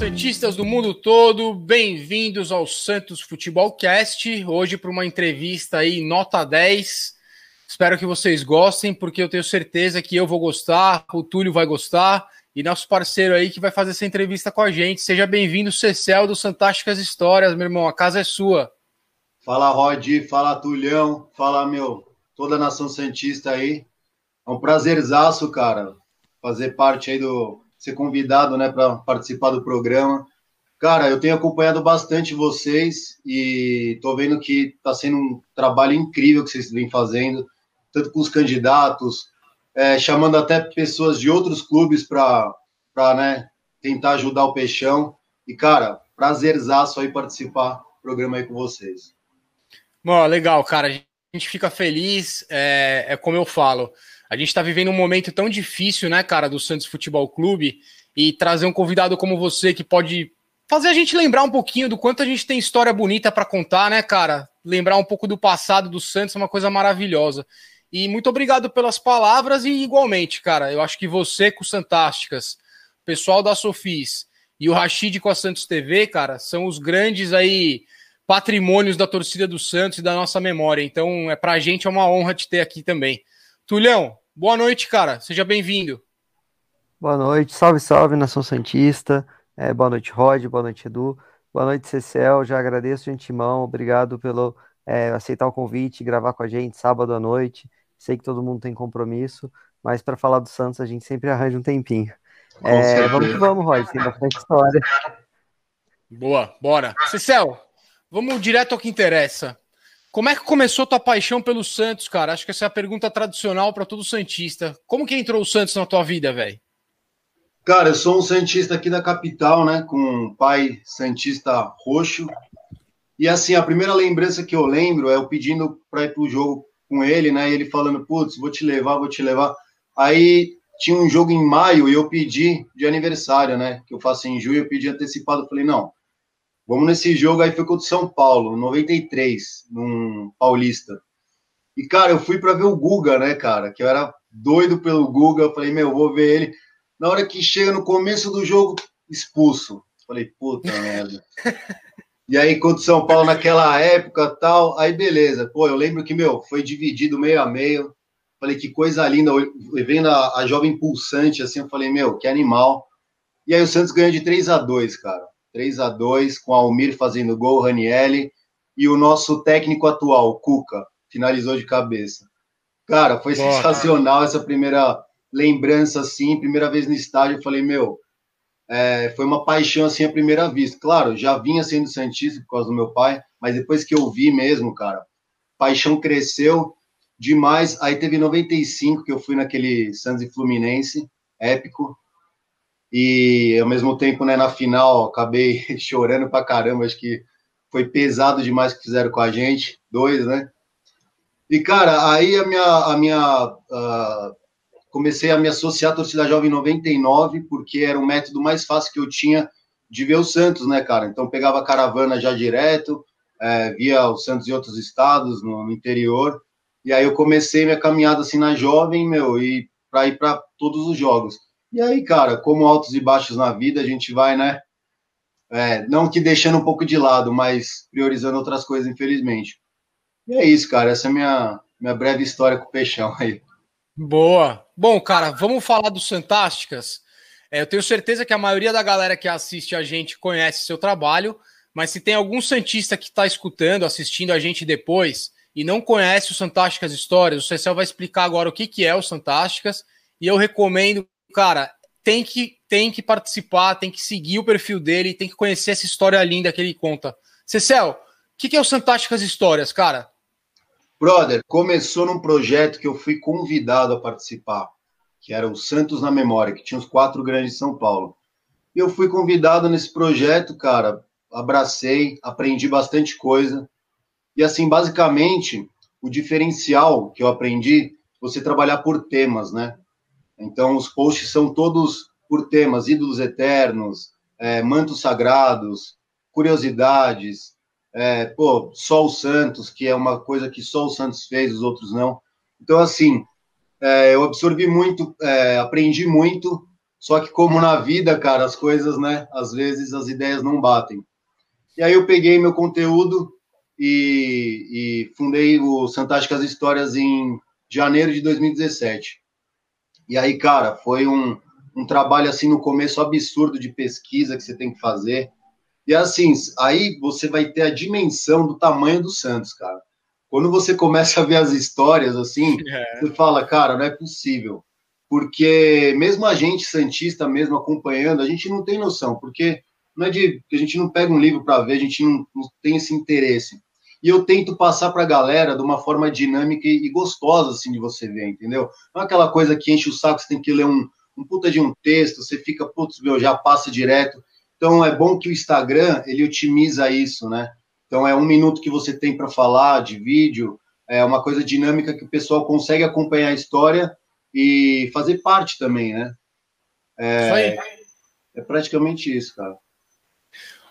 Santistas do mundo todo, bem-vindos ao Santos Futebol Cast. Hoje para uma entrevista aí nota 10. Espero que vocês gostem, porque eu tenho certeza que eu vou gostar, o Túlio vai gostar e nosso parceiro aí que vai fazer essa entrevista com a gente. Seja bem-vindo, Cecel do Fantásticas Histórias, meu irmão. A casa é sua. Fala, Rod, fala, Tulhão, fala, meu, toda a nação Santista aí. É um prazerzaço, cara, fazer parte aí do ser convidado, né, para participar do programa. Cara, eu tenho acompanhado bastante vocês e tô vendo que tá sendo um trabalho incrível que vocês vêm fazendo, tanto com os candidatos, é, chamando até pessoas de outros clubes para, né, tentar ajudar o Peixão. E, cara, prazerzaço aí participar do programa aí com vocês. Bom, legal, cara. A gente fica feliz, é, é como eu falo. A gente está vivendo um momento tão difícil, né, cara, do Santos Futebol Clube, e trazer um convidado como você que pode fazer a gente lembrar um pouquinho do quanto a gente tem história bonita para contar, né, cara? Lembrar um pouco do passado do Santos é uma coisa maravilhosa. E muito obrigado pelas palavras e igualmente, cara, eu acho que você com Santásticas, o pessoal da Sofis e o Rashid com a Santos TV, cara, são os grandes aí patrimônios da torcida do Santos e da nossa memória. Então, é pra gente é uma honra te ter aqui também. Tulhão, Boa noite, cara. Seja bem-vindo. Boa noite, salve, salve, Nação Santista. É, boa noite, Rod. Boa noite, Edu. Boa noite, Cecel. Já agradeço de antemão. Obrigado pelo é, aceitar o convite, gravar com a gente sábado à noite. Sei que todo mundo tem compromisso, mas para falar do Santos a gente sempre arranja um tempinho. É, vamos que vamos, Rod. Tem bastante história. Boa, bora. Cecel, vamos direto ao que interessa. Como é que começou tua paixão pelo Santos, cara? Acho que essa é a pergunta tradicional para todo Santista. Como que entrou o Santos na tua vida, velho? Cara, eu sou um Santista aqui da capital, né? Com um pai Santista roxo. E assim, a primeira lembrança que eu lembro é eu pedindo para ir pro jogo com ele, né? E ele falando, putz, vou te levar, vou te levar. Aí tinha um jogo em maio e eu pedi de aniversário, né? Que eu faço em julho, eu pedi antecipado. Falei, não, Vamos nesse jogo aí, foi contra o São Paulo, 93, num Paulista. E, cara, eu fui para ver o Guga, né, cara? Que eu era doido pelo Guga. Eu falei, meu, vou ver ele. Na hora que chega no começo do jogo, expulso. Falei, puta merda. E aí, contra o São Paulo naquela época tal, aí beleza. Pô, eu lembro que, meu, foi dividido meio a meio. Falei, que coisa linda. Vendo a, a jovem pulsante, assim, eu falei, meu, que animal. E aí o Santos ganhou de 3 a 2 cara. 3 a 2 com Almir fazendo gol, Ranielli, e o nosso técnico atual, Cuca, finalizou de cabeça. Cara, foi Boa. sensacional essa primeira lembrança, assim, primeira vez no estádio, eu falei, meu, é, foi uma paixão, assim, à primeira vista. Claro, já vinha sendo Santista por causa do meu pai, mas depois que eu vi mesmo, cara, paixão cresceu demais. Aí teve 95, que eu fui naquele Santos e Fluminense, épico, e ao mesmo tempo, né, na final, acabei chorando pra caramba, acho que foi pesado demais que fizeram com a gente, dois, né? E cara, aí a minha, a minha uh, comecei a me associar à torcida jovem em 99, porque era o método mais fácil que eu tinha de ver o Santos, né, cara? Então pegava a caravana já direto, é, via o Santos em outros estados, no, no, interior, e aí eu comecei minha caminhada assim na jovem, meu, e para ir para todos os jogos. E aí, cara, como altos e baixos na vida, a gente vai, né? É, não que deixando um pouco de lado, mas priorizando outras coisas, infelizmente. E é isso, cara. Essa é a minha, minha breve história com o Peixão aí. Boa. Bom, cara, vamos falar dos Fantásticas. É, eu tenho certeza que a maioria da galera que assiste a gente conhece seu trabalho, mas se tem algum Santista que está escutando, assistindo a gente depois e não conhece o Fantásticas Histórias, o Cecil vai explicar agora o que, que é o Fantásticas e eu recomendo cara, tem que, tem que participar, tem que seguir o perfil dele, tem que conhecer essa história linda que ele conta. Cecel, o que, que é o Fantásticas Histórias, cara? Brother, começou num projeto que eu fui convidado a participar, que era o Santos na Memória, que tinha os quatro grandes de São Paulo. E eu fui convidado nesse projeto, cara, abracei, aprendi bastante coisa. E assim, basicamente, o diferencial que eu aprendi, você trabalhar por temas, né? Então, os posts são todos por temas: ídolos eternos, é, mantos sagrados, curiosidades, é, pô, só Santos, que é uma coisa que só Santos fez, os outros não. Então, assim, é, eu absorvi muito, é, aprendi muito, Só que como na vida, cara, as coisas, né? Às vezes as ideias não batem. E aí eu peguei meu conteúdo e, e fundei o Fantásticas Histórias em janeiro de 2017. E aí, cara, foi um, um trabalho assim no começo absurdo de pesquisa que você tem que fazer. E assim, aí você vai ter a dimensão do tamanho do Santos, cara. Quando você começa a ver as histórias assim, é. você fala, cara, não é possível. Porque mesmo a gente santista mesmo acompanhando, a gente não tem noção, porque não é de a gente não pega um livro para ver, a gente não, não, tem esse interesse. E eu tento passar para a galera de uma forma dinâmica e, e, gostosa assim de você ver, entendeu? Não é aquela coisa que enche o saco, você tem que ler um, um puta de um texto, você fica, putz, meu, já passa direto. Então é bom que o Instagram ele otimiza isso, né? Então é um minuto que você tem para falar de vídeo, é uma coisa dinâmica que o pessoal consegue acompanhar a história e fazer parte também, né? É, é praticamente isso, cara.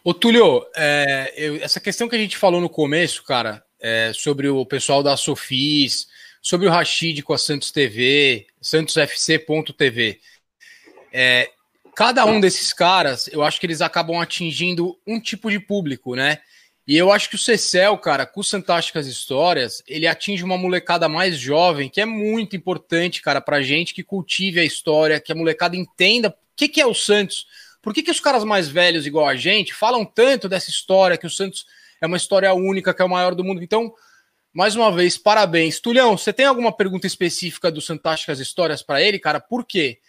Ô, Túlio, é, eu, essa questão que a gente falou no começo, cara, é, sobre o pessoal da Sofis, sobre o Rashid com a Santos TV, santosfc.tv. É, cada um desses caras, eu acho que eles acabam atingindo um tipo de público, né? E eu acho que o Cecel, cara, com Fantásticas Histórias, ele atinge uma molecada mais jovem, que é muito importante, cara, pra gente que cultive a história, que a molecada entenda o que, que é o Santos. Por que, que os caras mais velhos, igual a gente, falam tanto dessa história, que o Santos é uma história única, que é o maior do mundo? Então, mais uma vez, parabéns. Tulhão, você tem alguma pergunta específica do Fantásticas Histórias para ele, cara? Por quê?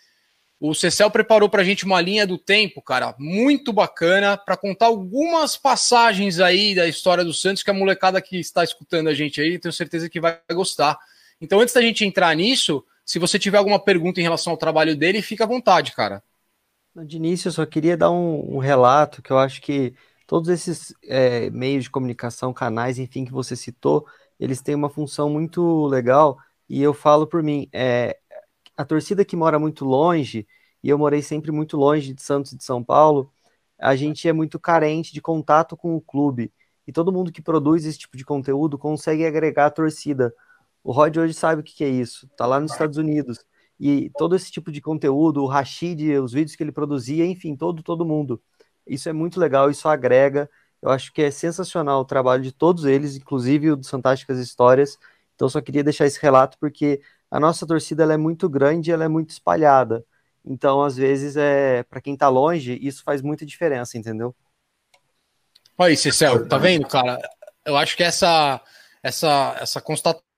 O Cecel preparou para a gente uma linha do tempo, cara, muito bacana, para contar algumas passagens aí da história do Santos que a molecada que está escutando a gente aí, tenho certeza que vai gostar. Então, antes da gente entrar nisso, se você tiver alguma pergunta em relação ao trabalho dele, fica à vontade, cara. De início, eu só queria dar um, um relato que eu acho que todos esses é, meios de comunicação, canais, enfim, que você citou, eles têm uma função muito legal, e eu falo por mim, é, a torcida que mora muito longe, e eu morei sempre muito longe de Santos e de São Paulo, a gente é muito carente de contato com o clube, e todo mundo que produz esse tipo de conteúdo consegue agregar a torcida. O Rod hoje sabe o que é isso, tá lá nos Estados Unidos, e todo esse tipo de conteúdo, o Rashid, os vídeos que ele produzia, enfim, todo, todo mundo. Isso é muito legal, isso agrega, eu acho que é sensacional o trabalho de todos eles, inclusive o do Fantásticas Histórias. Então, só queria deixar esse relato porque a nossa torcida ela é muito grande, ela é muito espalhada. Então, às vezes, é para quem está longe, isso faz muita diferença, entendeu? Olha aí, Cecel, tá vendo, cara? Eu acho que essa essa essa constatação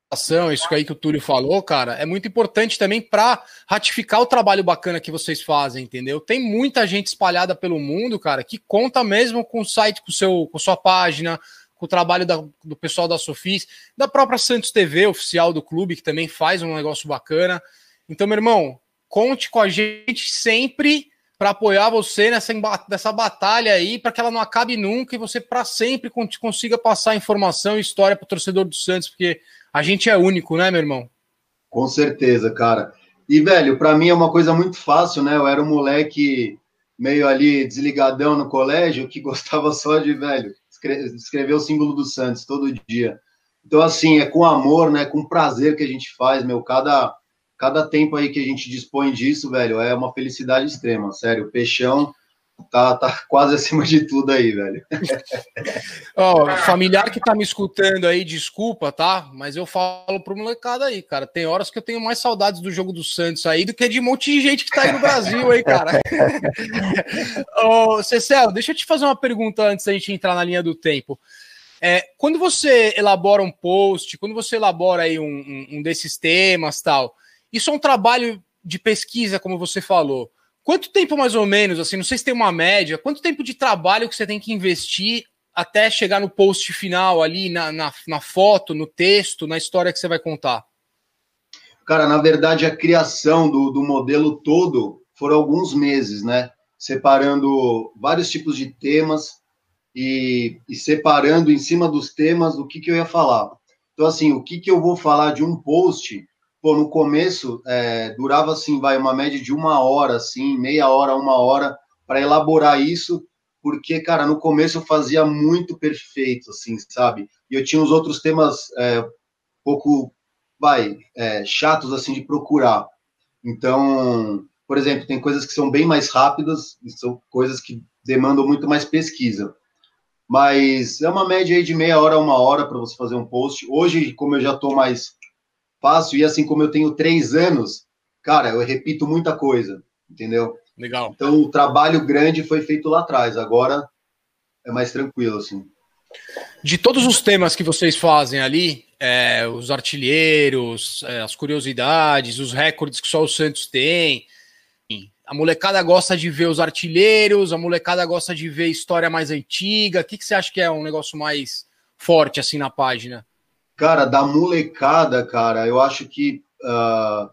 isso aí que o Túlio falou, cara, é muito importante também para ratificar o trabalho bacana que vocês fazem, entendeu? Tem muita gente espalhada pelo mundo, cara, que conta mesmo com o site, com, seu, com sua página, com o trabalho da, do pessoal da Sofis, da própria Santos TV, oficial do clube, que também faz um negócio bacana. Então, meu irmão, conte com a gente sempre para apoiar você nessa, nessa batalha aí, para que ela não acabe nunca e você para sempre consiga passar informação e história para o torcedor do Santos, porque a gente é único, né, meu irmão? Com certeza, cara. E, velho, para mim é uma coisa muito fácil, né? Eu era um moleque meio ali desligadão no colégio que gostava só de, velho, escrever o símbolo do Santos todo dia. Então, assim, é com amor, né? Com prazer que a gente faz, meu. Cada, cada tempo aí que a gente dispõe disso, velho, é uma felicidade extrema, sério. Peixão tá, tá quase acima de tudo aí, velho. Ó, oh, familiar que tá me escutando aí, desculpa, tá? Mas eu falo pro molecada aí, cara. Tem horas que eu tenho mais saudades do jogo do Santos aí do que de um monte de gente que tá aí no Brasil aí, cara. Ô, oh, Cecel, deixa eu te fazer uma pergunta antes da gente entrar na linha do tempo. É, quando você elabora um post, quando você elabora aí um, um, um desses temas tal, isso é um trabalho de pesquisa, como você falou. Quanto tempo mais ou menos, assim, não sei se tem uma média, quanto tempo de trabalho que você tem que investir até chegar no post final ali, na, na, na foto, no texto, na história que você vai contar? Cara, na verdade, a criação do, do modelo todo foram alguns meses, né? Separando vários tipos de temas e, e, separando em cima dos temas o que, que eu ia falar. Então, assim, o que, que eu vou falar de um post pô, no começo é, durava assim, vai uma média de uma hora, assim, meia hora, uma hora para elaborar isso, porque, cara, no começo eu fazia muito perfeito, assim, sabe? E eu tinha os outros temas é, pouco, vai, é, chatos, assim, de procurar. Então, por exemplo, tem coisas que são bem mais rápidas, e são coisas que demandam muito mais pesquisa. Mas é uma média aí de meia hora a uma hora para você fazer um post. Hoje, como eu já estou mais fácil, e assim como eu tenho três anos, cara, eu repito muita coisa, entendeu? Legal. Então, o trabalho grande foi feito lá atrás, agora é mais tranquilo, assim. De todos os temas que vocês fazem ali, é, os artilheiros, é, as curiosidades, os recordes que só o Santos tem, a molecada gosta de ver os artilheiros, a molecada gosta de ver história mais antiga. O que, que você acha que é um negócio mais forte assim na página? Cara, da molecada, cara, eu acho que uh,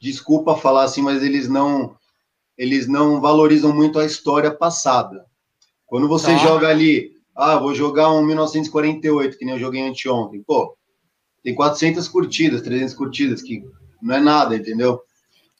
desculpa falar assim, mas eles não eles não valorizam muito a história passada. Quando você tá. joga ali, ah, vou jogar um 1948, que nem eu joguei anteontem, pô, tem 400 curtidas, 300 curtidas, que não é nada, entendeu?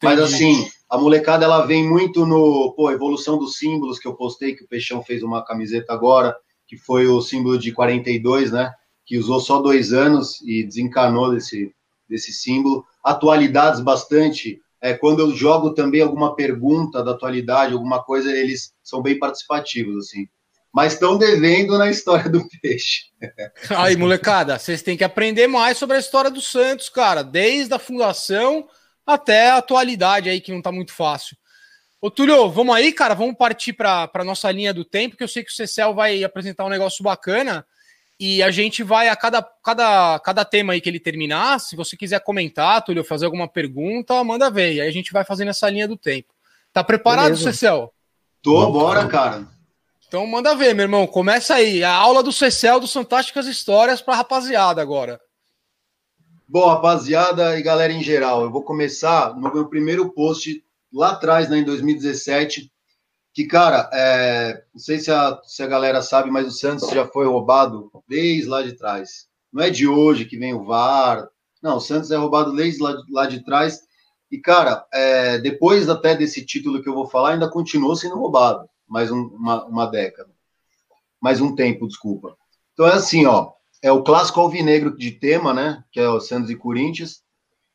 Mas assim, a molecada ela vem muito no, pô, evolução dos símbolos que eu postei, que o Peixão fez uma camiseta agora, que foi o símbolo de 42, né? Que usou só dois anos e desencanou desse, desse símbolo. Atualidades bastante. É, quando eu jogo também alguma pergunta da atualidade, alguma coisa, eles são bem participativos, assim. Mas estão devendo na história do peixe. Aí, molecada, vocês têm que aprender mais sobre a história do Santos, cara. Desde a fundação até a atualidade aí, que não tá muito fácil. Ô, Túlio, vamos aí, cara? Vamos partir para a nossa linha do tempo, que eu sei que o Cecel vai apresentar um negócio bacana. E a gente vai a cada, cada, cada tema aí que ele terminar, se você quiser comentar, Túlio, fazer alguma pergunta, manda ver. E aí a gente vai fazendo essa linha do tempo. Tá preparado, Beleza. Cecel? Tô, bora, cara. Então manda ver, meu irmão. Começa aí. A aula do Cecel dos Fantásticas Histórias pra rapaziada agora. Bom, rapaziada e galera em geral, eu vou começar no meu primeiro post lá atrás, né, em 2017, que, cara, é, não sei se a, se a galera sabe, mas o Santos já foi roubado desde lá de trás. Não é de hoje que vem o VAR. Não, o Santos é roubado desde lá, lá de trás. E, cara, é, depois até desse título que eu vou falar, ainda continuou sendo roubado. Mais um, uma, uma década. Mais um tempo, desculpa. Então é assim, ó. É o clássico alvinegro de tema, né? Que é o Santos e Corinthians.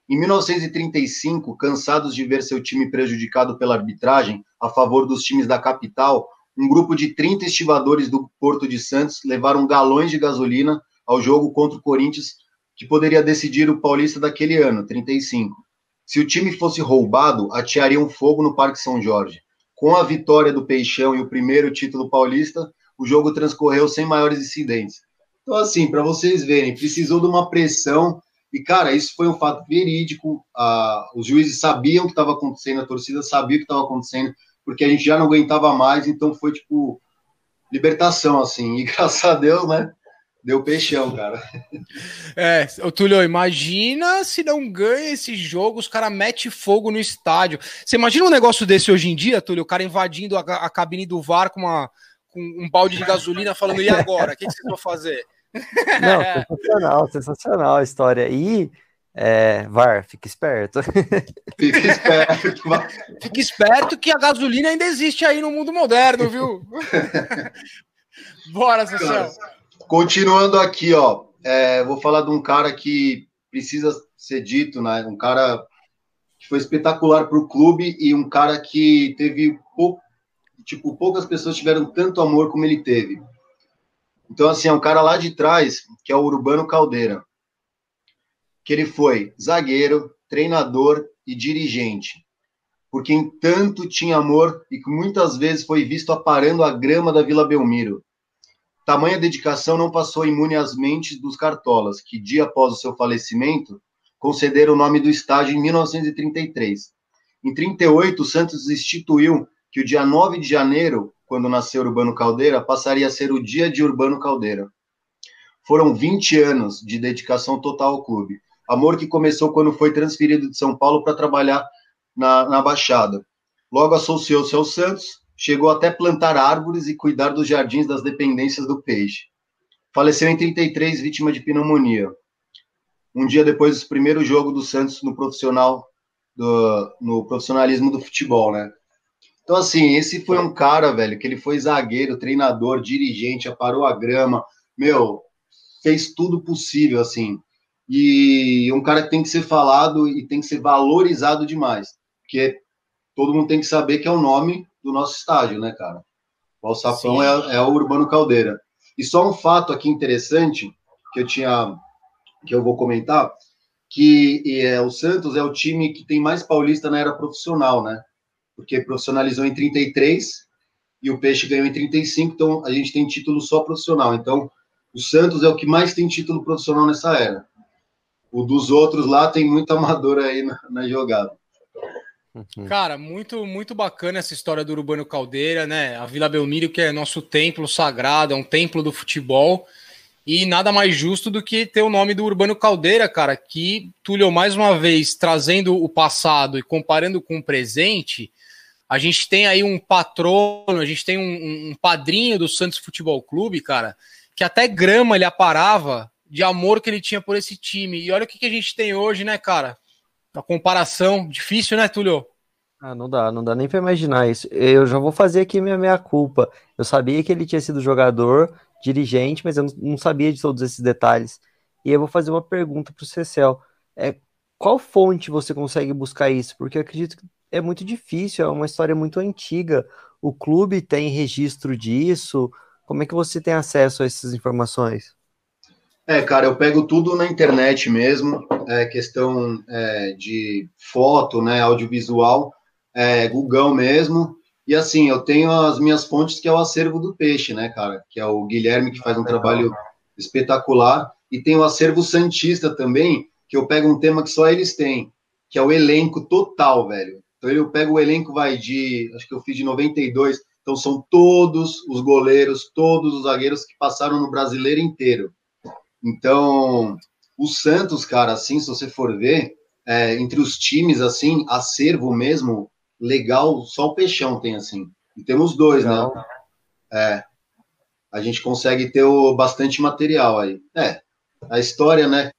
Em 1935, cansados de ver seu time prejudicado pela arbitragem a favor dos times da capital, um grupo de 30 estivadores do Porto de Santos levaram galões de gasolina ao jogo contra o Corinthians, que poderia decidir o Paulista daquele ano, 35. Se o time fosse roubado, ateariam fogo no Parque São Jorge. Com a vitória do Peixão e o primeiro título paulista, o jogo transcorreu sem maiores incidentes. Então, assim, para vocês verem, precisou de uma pressão e, cara, isso foi um fato verídico. Ah, os juízes sabiam o que estava acontecendo, a torcida sabia o que estava acontecendo, porque a gente já não aguentava mais, então foi tipo libertação, assim. E graças a Deus, né? Deu peixão, cara. É, o Túlio, imagina se não ganha esse jogo, os caras metem fogo no estádio. Você imagina um negócio desse hoje em dia, Túlio, o cara invadindo a, a cabine do VAR com, uma, com um balde de gasolina falando, e agora? O que, que vocês vão fazer? Não, sensacional, sensacional a história. E é, VAR, fique esperto. Fique esperto. fique esperto que a gasolina ainda existe aí no mundo moderno, viu? Bora, Cecil. Continuando aqui, ó. É, vou falar de um cara que precisa ser dito, né? Um cara que foi espetacular para o clube e um cara que teve pouco, tipo, poucas pessoas tiveram tanto amor como ele teve. Então, assim, é um cara lá de trás, que é o Urbano Caldeira, que ele foi zagueiro, treinador e dirigente, por quem tanto tinha amor e que muitas vezes foi visto aparando a grama da Vila Belmiro. Tamanha dedicação não passou imune às mentes dos cartolas, que dia após o seu falecimento concederam o nome do estádio em 1933. Em 38, o Santos instituiu que o dia 9 de janeiro quando nasceu Urbano Caldeira, passaria a ser o dia de Urbano Caldeira. Foram 20 anos de dedicação total ao clube. Amor que começou quando foi transferido de São Paulo para trabalhar na, na Baixada. Logo associou-se ao Santos, chegou até plantar árvores e cuidar dos jardins das dependências do Peixe. Faleceu em 33, vítima de pneumonia. Um dia depois do primeiro jogo do Santos no profissional, do, no profissionalismo do futebol, né? Então, assim, esse foi um cara, velho, que ele foi zagueiro, treinador, dirigente, aparou a grama, meu, fez tudo possível, assim. E um cara que tem que ser falado e tem que ser valorizado demais. Porque todo mundo tem que saber que é o nome do nosso estádio, né, cara? O Alçapão é, é, o Urbano Caldeira. E só um fato aqui interessante que eu tinha, que eu vou comentar, que é, o Santos é o time que tem mais paulista na era profissional, né? Porque profissionalizou em 33 e o Peixe ganhou em 35, então a gente tem título só profissional. Então, o Santos é o que mais tem título profissional nessa era. O dos outros lá tem muito amador aí na, na jogada. Uhum. Cara, muito muito bacana essa história do Urbano Caldeira, né? A Vila Belmiro, que é nosso templo sagrado, é um templo do futebol. E nada mais justo do que ter o nome do Urbano Caldeira, cara, que Túlio, mais uma vez, trazendo o passado e comparando com o presente, a gente tem aí um patrono, a gente tem um, um padrinho do Santos Futebol Clube, cara, que até grama ele aparava de amor que ele tinha por esse time. E olha o que, que a gente tem hoje, né, cara? A comparação, difícil, né, Túlio? Ah, não dá, não dá nem para imaginar isso. Eu já vou fazer aqui minha meia culpa. Eu sabia que ele tinha sido jogador, dirigente, mas eu não sabia de todos esses detalhes. E eu vou fazer uma pergunta para o Cecel. É, qual fonte você consegue buscar isso? Porque eu acredito que é muito difícil, é uma história muito antiga. O clube tem registro disso? Como é que você tem acesso a essas informações? É, cara, eu pego tudo na internet mesmo, é questão é, de foto, né, audiovisual, é, Google mesmo, e assim, eu tenho as minhas fontes que é o acervo do peixe, né, cara, que é o Guilherme que faz um trabalho espetacular, e tem o acervo Santista também, que eu pego um tema que só eles têm, que é o elenco total, velho. Então eu pego o elenco, vai de, acho que eu fiz de 92, então são todos os goleiros, todos os zagueiros que passaram no brasileiro inteiro. Então, o Santos, cara, assim, se você for ver, é, entre os times, assim, acervo mesmo, legal, só o Peixão tem, assim. E temos dois, né? legal. né? É. A gente consegue ter o, bastante material aí. É, a história, né?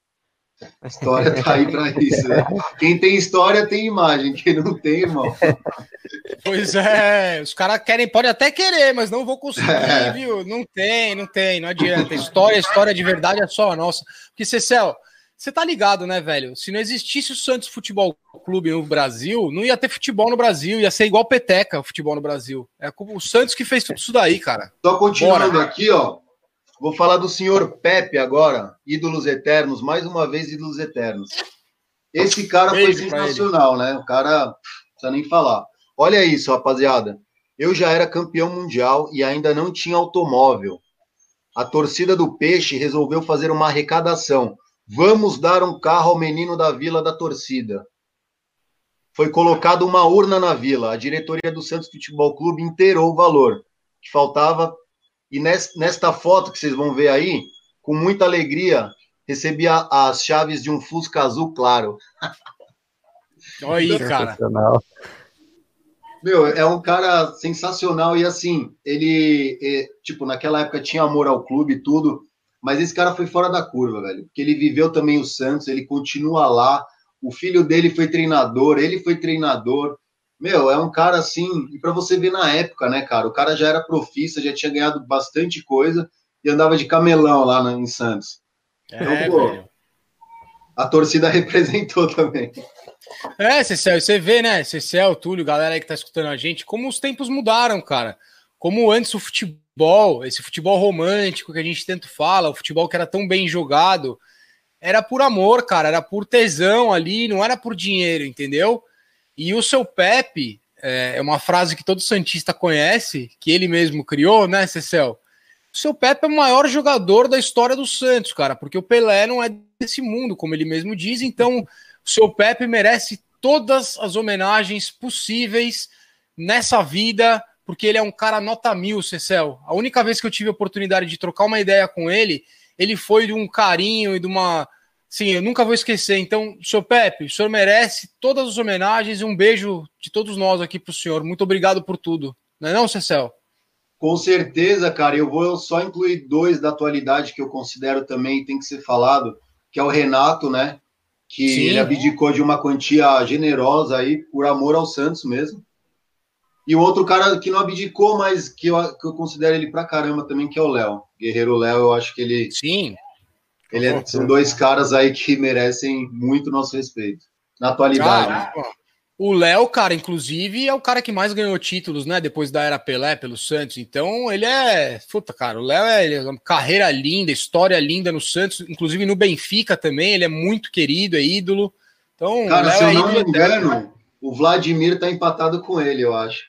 A história tá aí para isso. Né? Quem tem história tem imagem, quem não tem, irmão. Pois é, os caras querem, pode até querer, mas não vou conseguir, é. viu? Não tem, não tem, não adianta. História, história de verdade é só a nossa. Porque, Cecel, você tá ligado, né, velho? Se não existisse o Santos Futebol Clube no Brasil, não ia ter futebol no Brasil, ia ser igual Peteca o futebol no Brasil. É o Santos que fez tudo isso daí, cara. Só continuando Bora. aqui, ó. Vou falar do senhor Pepe agora, ídolos eternos, mais uma vez ídolos eternos. Esse cara Beijo foi sensacional, né? O cara, não precisa nem falar. Olha isso, rapaziada. Eu já era campeão mundial e ainda não tinha automóvel. A torcida do Peixe resolveu fazer uma arrecadação. Vamos dar um carro ao menino da vila da torcida. Foi colocada uma urna na vila. A diretoria do Santos Futebol Clube inteirou o valor. Que faltava e nesta foto que vocês vão ver aí, com muita alegria, recebi as chaves de um Fusca azul claro. Olha aí, cara. Meu, é um cara sensacional e assim, ele, é, tipo, naquela época tinha amor ao clube e tudo, mas esse cara foi fora da curva, velho, porque ele viveu também o Santos, ele continua lá, o filho dele foi treinador, ele foi treinador, meu, é um cara assim, e para você ver na época, né, cara? O cara já era profissa, já tinha ganhado bastante coisa e andava de camelão lá em Santos. Então, é, pô, a torcida representou também. É, Cecel, você vê, né, Cecel, Túlio, galera aí que tá escutando a gente, como os tempos mudaram, cara. Como antes o futebol, esse futebol romântico que a gente tanto fala, o futebol que era tão bem jogado, era por amor, cara, era por tesão ali, não era por dinheiro, entendeu? E o seu Pepe, é, é uma frase que todo Santista conhece, que ele mesmo criou, né, Cecel? O seu Pepe é o maior jogador da história do Santos, cara, porque o Pelé não é desse mundo, como ele mesmo diz, então o seu Pepe merece todas as homenagens possíveis nessa vida, porque ele é um cara nota mil, Cecel. A única vez que eu tive a oportunidade de trocar uma ideia com ele, ele foi de um carinho e de uma Sim, eu nunca vou esquecer. Então, senhor Pepe, o senhor merece todas as homenagens e um beijo de todos nós aqui para o senhor. Muito obrigado por tudo. Não é não, Cecel? Com certeza, cara. Eu vou só incluir dois da atualidade que eu considero também tem que ser falado, que é o Renato, né? Que Sim. ele abdicou de uma quantia generosa aí, por amor ao Santos mesmo. E o outro cara que não abdicou, mas que eu, que eu considero ele pra caramba também, que é o Léo. Guerreiro Léo, eu acho que ele... Sim ele é, são dois caras aí que merecem muito nosso respeito. Na atualidade. O Léo, cara, inclusive, é o cara que mais ganhou títulos, né? Depois da era Pelé pelo Santos. Então, ele é. Puta, cara, o Léo é, é uma carreira linda, história linda no Santos, inclusive no Benfica também. Ele é muito querido, é ídolo. Então, cara, se eu é não me engano, o Vladimir tá empatado com ele, eu acho.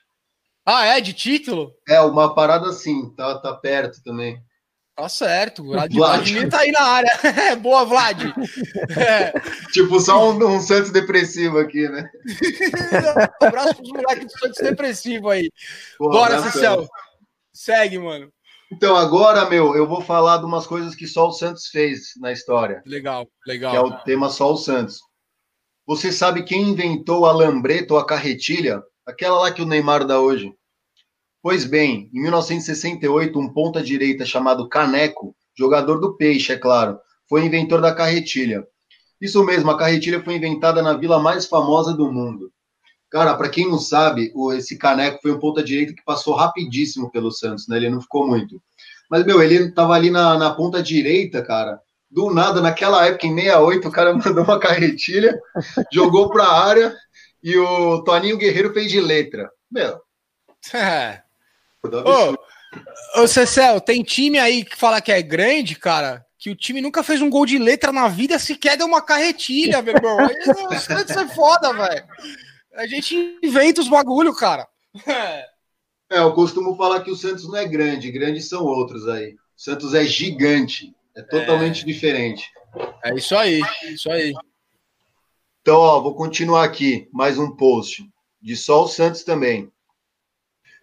Ah, é? De título? É, uma parada assim, tá, tá perto também. Tá certo, o Vladimir tá aí na área. Boa, Vlad. É. Tipo, só um, um, Santos depressivo aqui, né? um abraço pros moleques do Santos depressivo aí. Pô, Bora, Cicel. Segue, mano. Então, agora, meu, eu vou falar de umas coisas que só o Santos fez na história. Legal, legal. Que é o tema só o Santos. Você sabe quem inventou a lambreta ou a carretilha? Aquela lá que o Neymar dá hoje. Pois bem, em 1968, um ponta-direita chamado Caneco, jogador do Peixe, é claro, foi inventor da carretilha. Isso mesmo, a carretilha foi inventada na vila mais famosa do mundo. Cara, para quem não sabe, esse Caneco foi um ponta-direita que passou rapidíssimo pelo Santos, né? Ele não ficou muito. Mas, meu, ele tava ali na, na ponta direita, cara. Do nada, naquela época, em 68, o cara mandou uma carretilha, jogou pra área e o Toninho Guerreiro fez de letra. Meu. É. Ô, ô Cecel, tem time aí que fala que é grande, cara, que o time nunca fez um gol de letra na vida, sequer deu uma carretilha, meu irmão. O Santos é foda, velho. A gente inventa os bagulho, cara. É, eu costumo falar que o Santos não é grande, grandes são outros aí. O Santos é gigante, é totalmente é... diferente. É isso aí, isso aí. Então, ó, vou continuar aqui, mais um post de só o Santos também.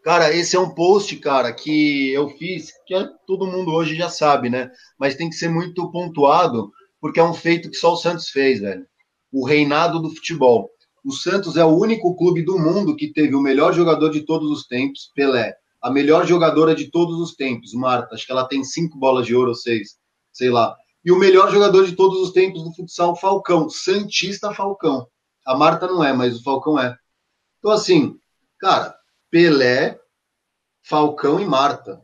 Cara, esse é um post, cara, que eu fiz, que é, todo mundo hoje já sabe, né? Mas tem que ser muito pontuado, porque é um feito que só o Santos fez, velho. O reinado do futebol. O Santos é o único clube do mundo que teve o melhor jogador de todos os tempos, Pelé. A melhor jogadora de todos os tempos, Marta. Acho que ela tem cinco bolas de ouro ou seis, sei lá. E o melhor jogador de todos os tempos do futsal, Falcão. Santista Falcão. A Marta não é, mas o Falcão é. Então, assim, cara, Pelé, Falcão e Marta.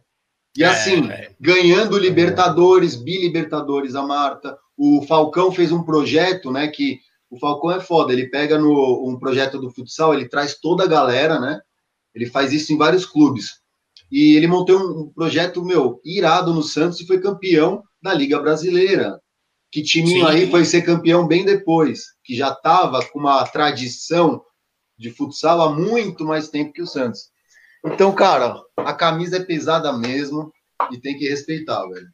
E é, assim, é. ganhando Libertadores, Bilibertadores, a Marta. O Falcão fez um projeto, né? Que o Falcão é foda. Ele pega no um projeto do futsal, ele traz toda a galera, né? Ele faz isso em vários clubes. E ele montou um projeto, meu, irado no Santos e foi campeão da Liga Brasileira. Que timinho Sim. aí foi ser campeão bem depois, que já estava com uma tradição de futsal há muito mais tempo que o Santos. Então, cara, a camisa é pesada mesmo e tem que respeitar, velho.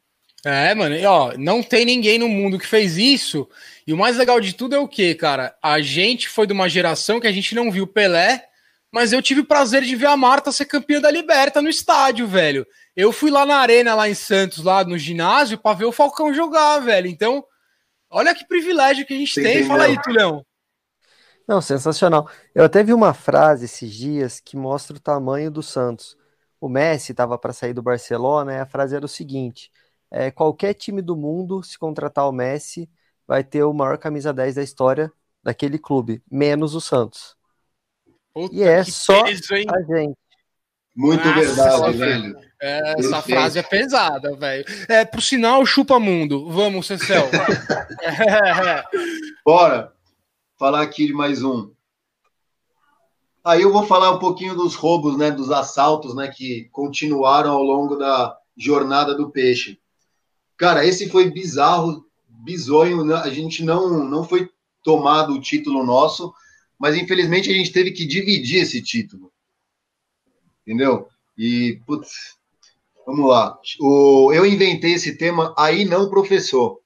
É, mano, e ó, não tem ninguém no mundo que fez isso. E o mais legal de tudo é o que, cara? A gente foi de uma geração que a gente não viu Pelé, mas eu tive o prazer de ver a Marta ser campeã da Liberta no estádio, velho. Eu fui lá na arena, lá em Santos, lá no ginásio, pra ver o Falcão jogar, velho. Então, olha que privilégio que a gente tem. Fala aí, Tulhão. Não, sensacional. Eu até vi uma frase esses dias que mostra o tamanho do Santos. O Messi estava para sair do Barcelona e a frase era o seguinte: é, qualquer time do mundo, se contratar o Messi, vai ter o maior camisa 10 da história daquele clube, menos o Santos. Puta e é só peso, a gente. Muito Nossa, verdade, velho. É, essa frase é pesada, velho. É, por sinal, chupa mundo. Vamos, Cecel. Bora falar aqui de mais um. Aí eu vou falar um pouquinho dos roubos, né, dos assaltos, né, que continuaram ao longo da jornada do peixe. Cara, esse foi bizarro, bizonho, né? a gente não não foi tomado o título nosso, mas infelizmente a gente teve que dividir esse título. Entendeu? E putz, vamos lá. O, eu inventei esse tema aí não professor.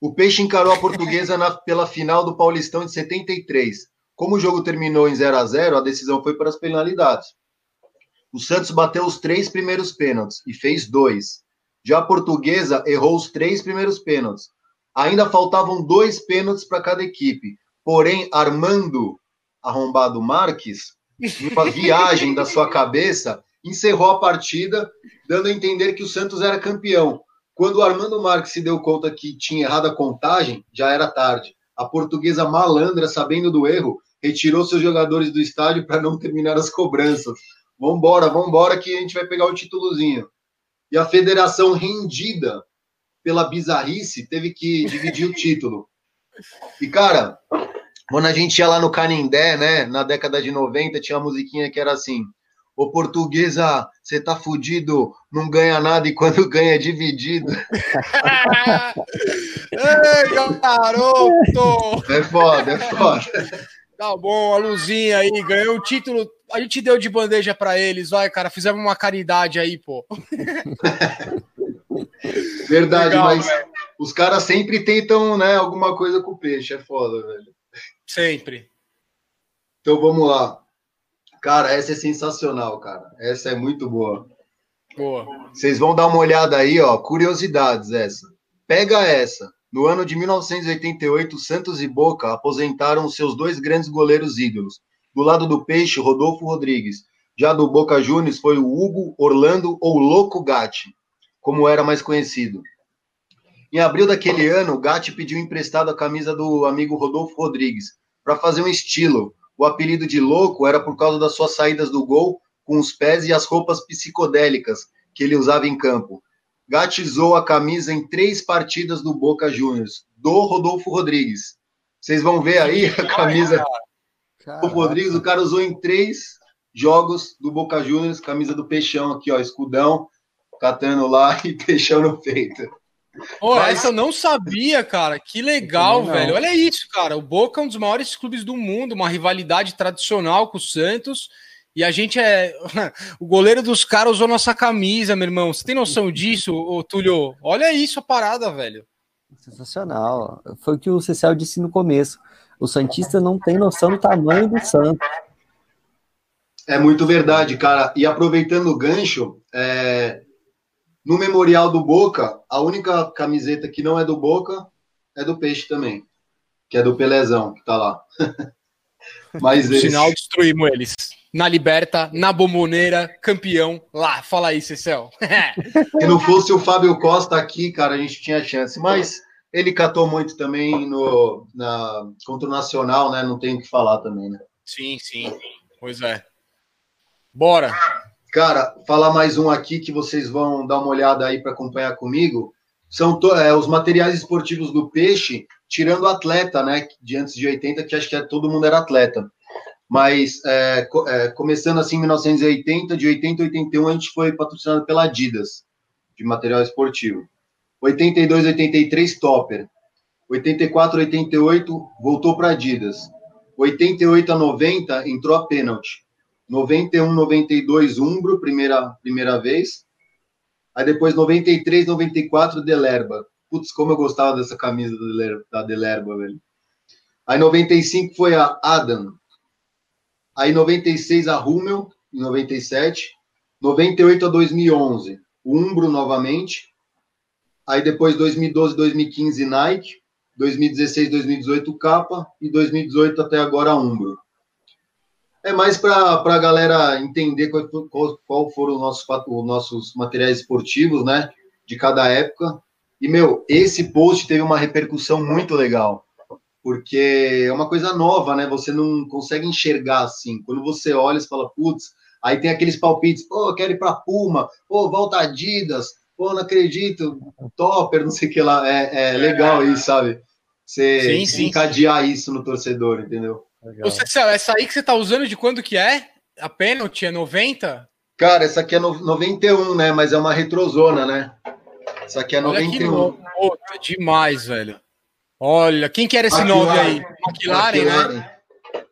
O Peixe encarou a portuguesa na, pela final do Paulistão de 73. Como o jogo terminou em 0 a 0 a decisão foi para as penalidades. O Santos bateu os três primeiros pênaltis e fez dois. Já a portuguesa errou os três primeiros pênaltis. Ainda faltavam dois pênaltis para cada equipe. Porém, Armando Arrombado Marques, numa viagem da sua cabeça, encerrou a partida, dando a entender que o Santos era campeão. Quando o Armando Marques se deu conta que tinha errado a contagem, já era tarde. A portuguesa malandra, sabendo do erro, retirou seus jogadores do estádio para não terminar as cobranças. Vambora, vambora, que a gente vai pegar o títulozinho. E a federação, rendida pela bizarrice, teve que dividir o título. E, cara, Quando a gente ia lá no Canindé, né, na década de 90, tinha uma musiquinha que era assim: Ô portuguesa, você tá fudido, não ganha nada e quando ganha é dividido. Ei, garoto! É foda, é foda. Tá bom, a luzinha aí, ganhou o título. A gente deu de bandeja para eles, vai, cara, fizemos uma caridade aí, pô. Verdade, Legal, mas velho. os caras sempre tentam, né, alguma coisa com o peixe, é foda, velho. Sempre. Então vamos lá. Cara, essa é sensacional, cara. Essa é muito boa. Boa. Vocês vão dar uma olhada aí, ó. Curiosidades essa. Pega essa. No ano de 1988, Santos e Boca aposentaram seus dois grandes goleiros ídolos. Do lado do Peixe, Rodolfo Rodrigues. Já do Boca Juniors foi o Hugo Orlando ou Louco Gatti, como era mais conhecido. Em abril daquele ano, Gatti pediu emprestado a camisa do amigo Rodolfo Rodrigues para fazer um estilo, o apelido de louco era por causa das suas saídas do gol com os pés e as roupas psicodélicas que ele usava em campo. Gatizou a camisa em três partidas do Boca Juniors, do Rodolfo Rodrigues. Vocês vão ver aí a camisa do Rodrigues, o cara usou em três jogos do Boca Juniors, camisa do Peixão aqui, ó, escudão, catando lá e Peixão no peito. Oh, Mas... Essa eu não sabia, cara. Que legal, velho. Olha isso, cara. O Boca é um dos maiores clubes do mundo, uma rivalidade tradicional com o Santos. E a gente é. o goleiro dos caras usou nossa camisa, meu irmão. Você tem noção disso, ô, Túlio? Olha isso a parada, velho. Sensacional. Foi o que o Cecil disse no começo. O Santista não tem noção do tamanho do Santos. É muito verdade, cara. E aproveitando o gancho, é, no memorial do Boca, a única camiseta que não é do Boca é do Peixe também, que é do Pelezão, que tá lá. Mas eles... sinal, destruímos eles. Na Liberta, na Bomboneira, campeão, lá. Fala aí, Cecel. Se não fosse o Fábio Costa aqui, cara, a gente tinha chance. Mas ele catou muito também no, na, contra o Nacional, né? Não tem o que falar também, né? Sim, sim. Pois é. Bora. Cara, falar mais um aqui que vocês vão dar uma olhada aí para acompanhar comigo. São é, os materiais esportivos do Peixe, tirando o atleta, né? De antes de 80, que acho que é, todo mundo era atleta. Mas é, é, começando assim em 1980, de 80 a 81, a gente foi patrocinado pela Adidas, de material esportivo. 82, 83, Topper. 84, 88, voltou para Adidas. 88 a 90, entrou a Penalty. 91, 92, Umbro, primeira, primeira vez. Aí depois 93, 94, Delerba. Putz, como eu gostava dessa camisa da Delerba, velho. Aí 95 foi a Adam. Aí 96 a Rummel, em 97. 98 a 2011, Umbro novamente. Aí depois 2012, 2015 Nike. 2016, 2018 Capa e 2018 até agora Umbro. É mais para a galera entender qual, qual, qual foram os nossos, os nossos materiais esportivos, né? De cada época. E, meu, esse post teve uma repercussão muito legal. Porque é uma coisa nova, né? Você não consegue enxergar assim. Quando você olha, você fala, putz, aí tem aqueles palpites, pô, quero ir para Puma, pô, volta Adidas, pô, não acredito, topper, não sei o que lá. É, é legal isso, sabe? Você sim, sim, encadear sim. isso no torcedor, entendeu? Legal. Céu, essa aí que você tá usando de quando que é? A pênalti é 90? Cara, essa aqui é no, 91, né? Mas é uma retrozona, né? Essa aqui é Olha 91. Que Puta, demais, velho. Olha, quem que era esse nome aí? McLaren, McLaren, né?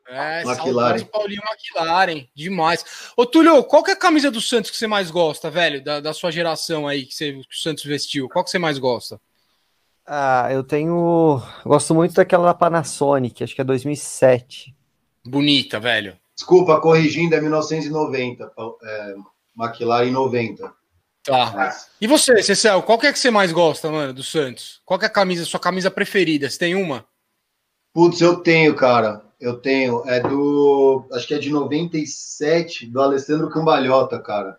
É, McLaren. Paulinho McLaren, demais. Ô, Túlio, qual que é a camisa do Santos que você mais gosta, velho? Da, da sua geração aí que, você, que o Santos vestiu. Qual que você mais gosta? Ah, eu tenho. Gosto muito daquela da Panasonic, acho que é 2007. Bonita, velho. Desculpa, corrigindo, é 1990. É, McLaren 90. Tá. Mas... E você, Cecel, qual que é que você mais gosta, mano, do Santos? Qual que é a camisa, sua camisa preferida? Você tem uma? Putz, eu tenho, cara. Eu tenho. É do. Acho que é de 97, do Alessandro Cambalhota, cara.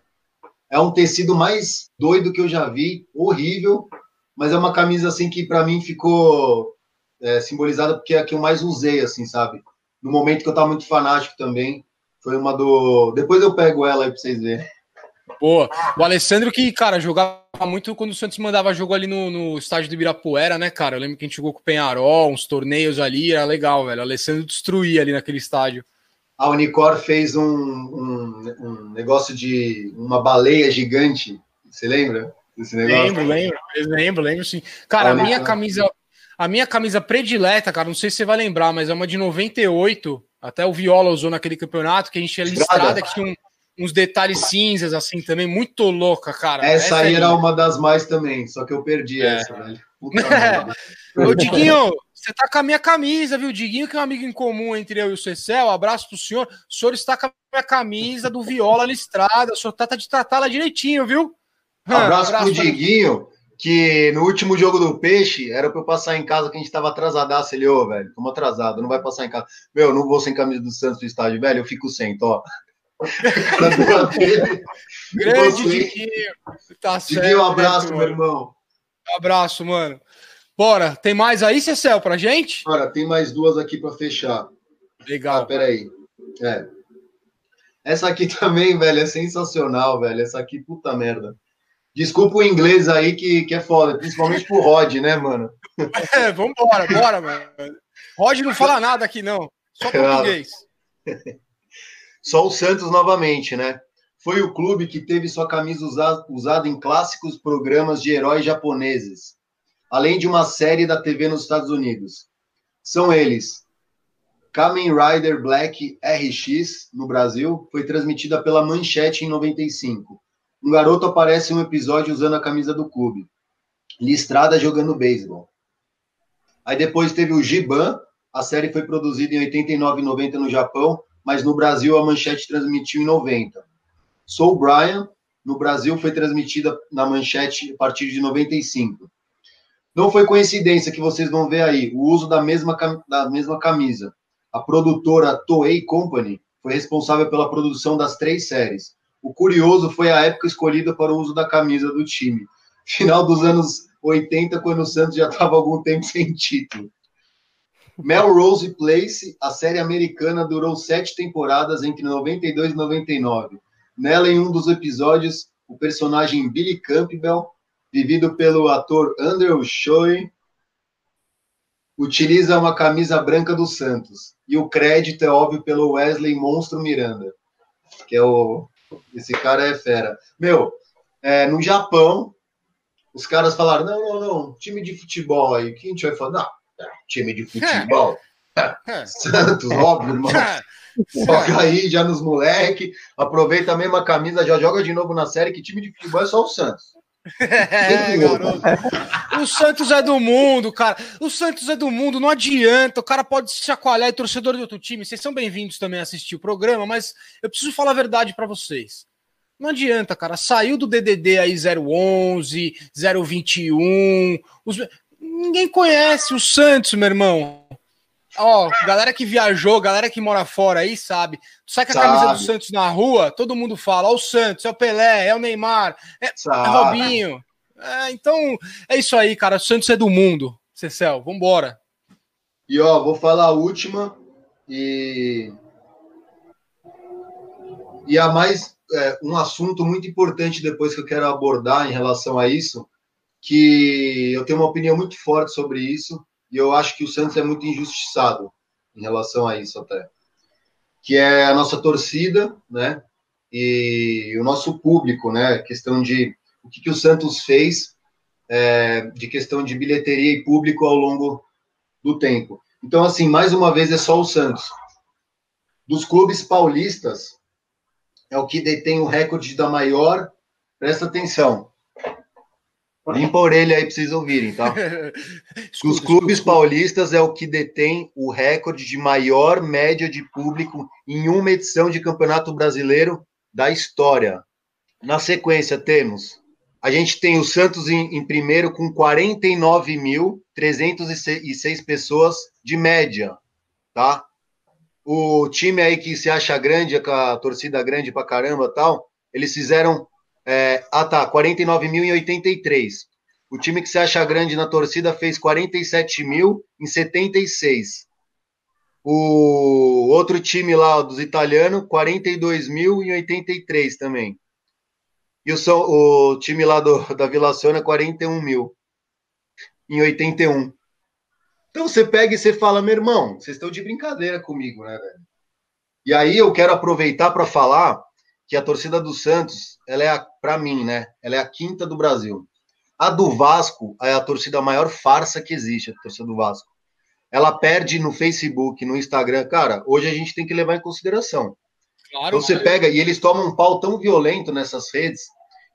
É um tecido mais doido que eu já vi. Horrível mas é uma camisa assim que para mim ficou é, simbolizada porque é a que eu mais usei, assim, sabe? No momento que eu tava muito fanático também, foi uma do. Depois eu pego ela aí para vocês verem. Boa. O Alessandro que, cara, jogava muito quando o Santos mandava jogo ali no, no estádio do Ibirapuera, né, cara? Eu lembro que a gente jogou com o Penharol, uns torneios ali, era legal, velho. O Alessandro destruía ali naquele estádio. A Unicor fez um, um, um negócio de uma baleia gigante. Você lembra negócio? Lembro, lembro, lembro, lembro sim. Cara, a, a minha camisa, a minha camisa predileta, cara, não sei se você vai lembrar, mas é uma de 98. Até o Viola usou naquele campeonato que a gente tinha listrada, que tinha um uns detalhes cinzas, assim, também, muito louca, cara. Essa, essa aí era uma das mais também, só que eu perdi é. essa, velho. Ô, Diguinho, você tá com a minha camisa, viu? Diguinho, que é um amigo em comum entre eu e o Cecel. Abraço pro senhor. O senhor está com a minha camisa do Viola listrada. O senhor trata de tratá-la direitinho, viu? Abraço, abraço pro Diguinho, que no último jogo do Peixe era pra eu passar em casa que a gente tava atrasadaço. Ele, ô, velho, estamos atrasado, não vai passar em casa. Meu, não vou sem camisa do Santos do estádio, velho, eu fico sem, ó. Grande Diguinho. Tá certo. Diguinho, um abraço, meu irmão. Um abraço, mano. Bora, tem mais aí, Cecel, pra gente? Bora, tem mais duas aqui para fechar. Legal. Ah, peraí. É. Essa aqui também, velho, é sensacional, velho. Essa aqui, puta merda. Desculpa o inglês aí que, que é foda, principalmente pro Rod, né, mano? É, vambora, bora, mano. Rod não fala nada aqui, não. Só português. Só o Santos novamente, né? Foi o clube que teve sua camisa usada, usada em clássicos programas de heróis japoneses, além de uma série da TV nos Estados Unidos. São eles: Kamen Rider Black RX no Brasil, foi transmitida pela Manchete em 95. Um garoto aparece em um episódio usando a camisa do clube, listrada jogando beisebol. Aí depois teve o Giban, a série foi produzida em 89 e 90 no Japão mas no Brasil a Manchete transmitiu em 90. Soul Brian, no Brasil foi transmitida na Manchete a partir de 95. Não foi coincidência que vocês vão ver aí o uso da mesma, da mesma camisa. A produtora Toei Company foi responsável pela produção das três séries. O curioso foi a época escolhida para o uso da camisa do time. Final dos anos 80, quando o Santos já estava algum tempo sem título. Melrose Place, a série americana, durou sete temporadas entre 92 e 99. Nela, em um dos episódios, o personagem Billy Campbell, vivido pelo ator Andrew Choi, utiliza uma camisa branca do Santos. E o crédito é óbvio pelo Wesley Monstro Miranda, que é o. Esse cara é fera. Meu, é, no Japão, os caras falaram: não, não, não, time de futebol aí, que a gente vai falar? Não, time de futebol. Santos, óbvio, irmão. Foca aí já nos moleque, aproveita a mesma camisa, já joga de novo na série, que time de futebol é só o Santos. É, o Santos é do mundo, cara. O Santos é do mundo, não adianta. O cara pode se chacoalhar e torcedor de outro time. Vocês são bem-vindos também a assistir o programa, mas eu preciso falar a verdade para vocês. Não adianta, cara. Saiu do DDD aí 011, 021. Os ninguém conhece o Santos, meu irmão. Ó, galera que viajou, galera que mora fora aí, sabe. Tu sai com a sabe. camisa do Santos na rua, todo mundo fala, ó, o Santos, é o Pelé, é o Neymar, é, é Robinho. É, então, é isso aí, cara. O Santos é do mundo. Cecel, vambora. E ó, vou falar a última e. E a mais. É, um assunto muito importante depois que eu quero abordar em relação a isso que eu tenho uma opinião muito forte sobre isso e eu acho que o Santos é muito injustiçado em relação a isso até, que é a nossa torcida, né, e o nosso público, né, questão de o que, que o Santos fez é, de questão de bilheteria e público ao longo do tempo. Então, assim, mais uma vez é só o Santos. Dos clubes paulistas, é o que detém o recorde da maior, presta atenção, Limpa a orelha aí para vocês ouvirem, tá? Os clubes paulistas é o que detém o recorde de maior média de público em uma edição de Campeonato Brasileiro da história. Na sequência, temos. A gente tem o Santos em, em primeiro com 49.306 pessoas de média, tá? O time aí que se acha grande, com a torcida grande pra caramba tal, eles fizeram é, ah, tá, 49.083. O time que se acha grande na torcida fez 47 mil em 76. O outro time lá dos italianos, 42 mil em 83 também. E o, o time lá do, da Vila Sônia, 41 mil. Em 81. Então você pega e você fala, meu irmão, vocês estão de brincadeira comigo, né, velho? E aí eu quero aproveitar para falar que a torcida do Santos, ela é, para mim, né? Ela é a quinta do Brasil. A do Vasco é a torcida maior farsa que existe, a torcida do Vasco. Ela perde no Facebook, no Instagram. Cara, hoje a gente tem que levar em consideração. Claro, então você pega e eles tomam um pau tão violento nessas redes,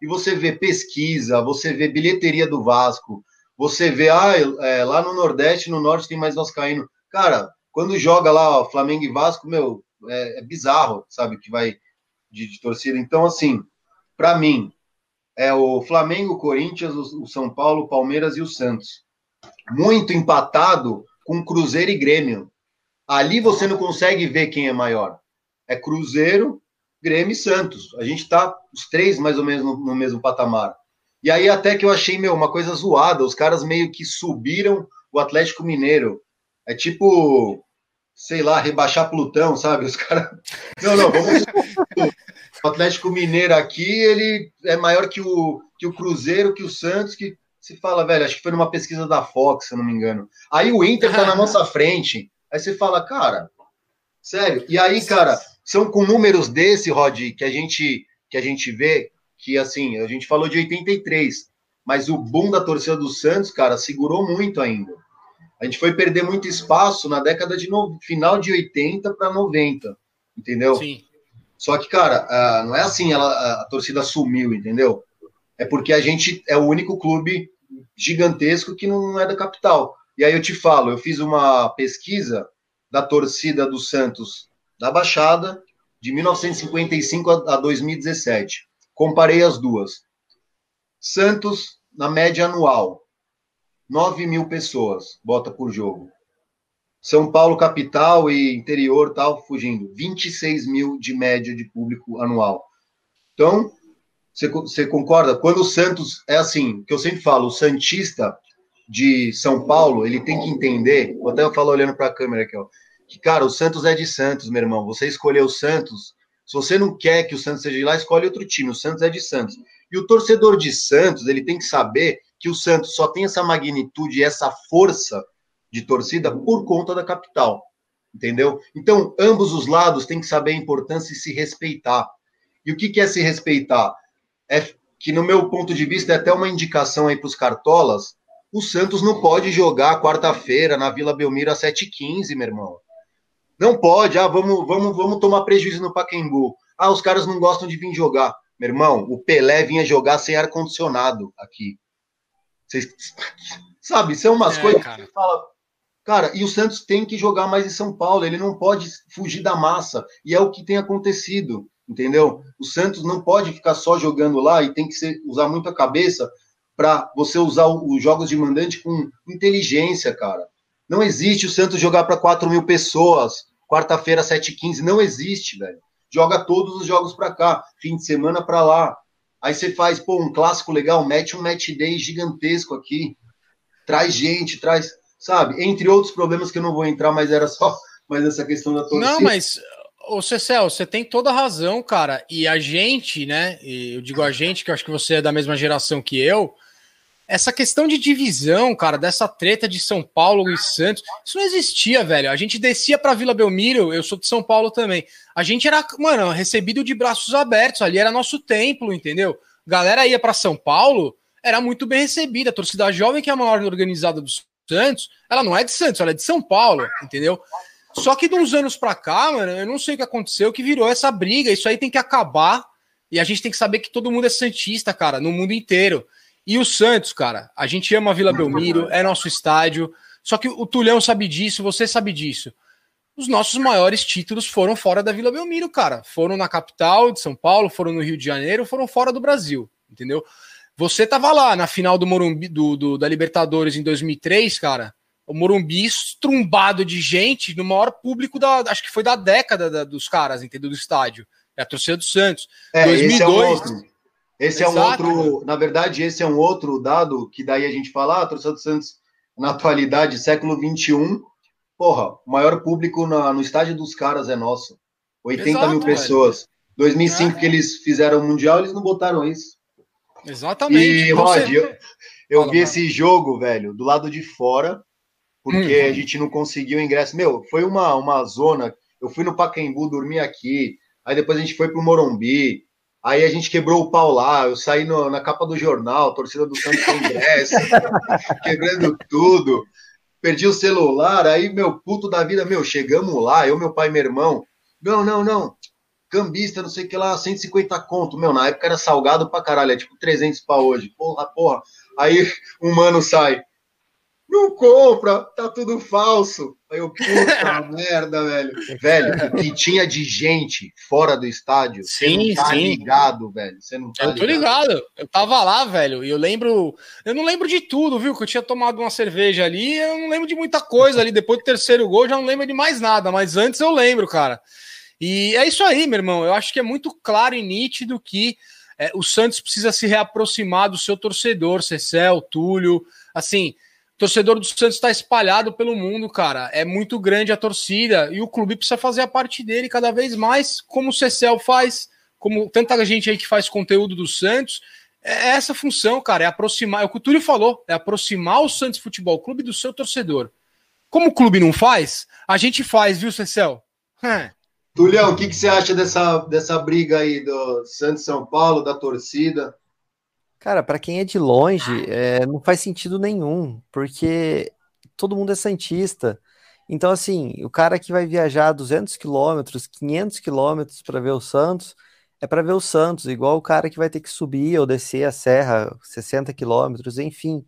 e você vê pesquisa, você vê bilheteria do Vasco, você vê, ah, é, lá no Nordeste, no Norte tem mais Vascaíno. Cara, quando joga lá ó, Flamengo e Vasco, meu, é, é bizarro, sabe, que vai de, de torcida. Então, assim, para mim, é o Flamengo, Corinthians, o, São Paulo, Palmeiras e o Santos. Muito empatado com Cruzeiro e Grêmio. Ali você não consegue ver quem é maior. É Cruzeiro, Grêmio e Santos. A gente tá os três mais ou menos no, no mesmo patamar. E aí até que eu achei, meu, uma coisa zoada. Os caras meio que subiram o Atlético Mineiro. É tipo, sei lá, rebaixar Plutão, sabe? Os caras. Não, não, vamos. o Atlético Mineiro aqui, ele é maior que o, que o Cruzeiro, que o Santos, que se fala, velho, acho que foi numa pesquisa da Fox, se não me engano. Aí o Inter tá na nossa frente. Aí você fala, cara, sério. E aí, cara, são com números desse, Rod, que a gente que a gente vê que assim, a gente falou de 83, mas o boom da torcida do Santos, cara, segurou muito ainda. A gente foi perder muito espaço na década de no... final de 80 para 90, entendeu? Sim. Só que, cara, não é assim, ela, a torcida sumiu, entendeu? É porque a gente é o único clube gigantesco que não é da capital. E aí eu te falo, eu fiz uma pesquisa da torcida do Santos da Baixada de 1955 a 2017. Comparei as duas. Santos, na média anual, 9 mil pessoas bota por jogo. São Paulo, capital e interior, tal, fugindo. 26 mil de média de público anual. Então, você, concorda? Quando o Santos é assim, que eu sempre falo, o Santista de São Paulo, ele tem que entender, vou até falar olhando para a câmera aqui, ó, que, cara, o Santos é de Santos, meu irmão. Você escolheu o Santos. Se você não quer que o Santos seja de lá, escolhe outro time. O Santos é de Santos. E o torcedor de Santos, ele tem que saber que o Santos só tem essa magnitude essa força de torcida por conta da capital. Entendeu? Então, ambos os lados têm que saber a importância e se respeitar. E o que, que é se respeitar? é que, no meu ponto de vista, é até uma indicação aí para os cartolas. O Santos não pode jogar quarta-feira na Vila Belmiro às 7h15, meu irmão. Não pode. Ah, vamos, vamos, vamos tomar prejuízo no Pacaembu. Ah, os caras não gostam de vir jogar. Meu irmão, o Pelé vinha jogar sem ar-condicionado aqui. Vocês... Sabe, são umas é, coisas cara. que você fala. Cara, e o Santos tem que jogar mais em São Paulo. Ele não pode fugir da massa. E é o que tem acontecido entendeu? O Santos não pode ficar só jogando lá e tem que ser, usar muito a cabeça para você usar os jogos de mandante com inteligência, cara. Não existe o Santos jogar para 4 mil pessoas, quarta-feira, 7h15, não existe, velho. Joga todos os jogos para cá, fim de semana para lá. Aí você faz, pô, um clássico legal, mete um match day gigantesco aqui, traz gente, traz, sabe? Entre outros problemas que eu não vou entrar, mas era só mais essa questão da torcida. Não, mas Ô, Cecel, você tem toda a razão, cara. E a gente, né? eu digo a gente, que eu acho que você é da mesma geração que eu. Essa questão de divisão, cara, dessa treta de São Paulo e Santos, isso não existia, velho. A gente descia pra Vila Belmiro, eu sou de São Paulo também. A gente era, mano, recebido de braços abertos, ali era nosso templo, entendeu? Galera ia para São Paulo, era muito bem recebida. A torcida jovem, que é a maior organizada do Santos, ela não é de Santos, ela é de São Paulo, entendeu? Só que de uns anos pra cá, mano, eu não sei o que aconteceu, que virou essa briga. Isso aí tem que acabar. E a gente tem que saber que todo mundo é Santista, cara, no mundo inteiro. E o Santos, cara, a gente ama a Vila Belmiro, é nosso estádio. Só que o Tulhão sabe disso, você sabe disso. Os nossos maiores títulos foram fora da Vila Belmiro, cara. Foram na capital de São Paulo, foram no Rio de Janeiro, foram fora do Brasil, entendeu? Você tava lá na final do Morumbi, do, do da Libertadores em 2003, cara o Morumbi estrumbado de gente no maior público da, acho que foi da década da, dos caras, entendeu? Do estádio. É a torcida do Santos. É, 2002. Esse é um outro, na verdade, esse é um outro dado que daí a gente fala, ah, a torcida do Santos na atualidade, século 21, porra, o maior público na, no estádio dos caras é nosso. 80 Exato, mil pessoas. Velho. 2005 é. que eles fizeram o Mundial, eles não botaram isso. Exatamente. E, Rod, eu, eu vi esse jogo, velho, do lado de fora, porque hum. a gente não conseguiu ingresso. Meu, foi uma, uma zona. Eu fui no Pacaembu, dormi aqui. Aí depois a gente foi pro Morumbi. Aí a gente quebrou o pau lá. Eu saí no, na capa do jornal, torcida do Santos com ingresso, quebrando tudo. Perdi o celular. Aí, meu, puto da vida, meu, chegamos lá, eu, meu pai e meu irmão. Não, não, não. Cambista, não sei o que lá, 150 conto. Meu, na época era salgado pra caralho, é tipo 300 pra hoje. Porra, porra. Aí um mano sai. Não compra, tá tudo falso. Aí eu, puta merda, velho. Velho, o que tinha de gente fora do estádio, sim, tá sim. ligado, velho. Você não tá eu tô ligado. ligado. Eu tava lá, velho, e eu lembro. Eu não lembro de tudo, viu? Que eu tinha tomado uma cerveja ali, eu não lembro de muita coisa ali. Depois do terceiro gol, já não lembro de mais nada, mas antes eu lembro, cara. E é isso aí, meu irmão. Eu acho que é muito claro e nítido que é, o Santos precisa se reaproximar do seu torcedor, Cecel, Túlio. Assim, torcedor do Santos está espalhado pelo mundo, cara. É muito grande a torcida e o clube precisa fazer a parte dele cada vez mais, como o Cecel faz, como tanta gente aí que faz conteúdo do Santos. É essa função, cara, é aproximar, é o que o Túlio falou, é aproximar o Santos Futebol Clube do seu torcedor. Como o clube não faz, a gente faz, viu, Cecel? Hum. Tulião, o que, que você acha dessa, dessa briga aí do Santos São Paulo, da torcida? Cara, para quem é de longe, é, não faz sentido nenhum, porque todo mundo é santista. Então, assim, o cara que vai viajar 200 quilômetros, 500 quilômetros para ver o Santos, é para ver o Santos, igual o cara que vai ter que subir ou descer a serra 60 quilômetros, enfim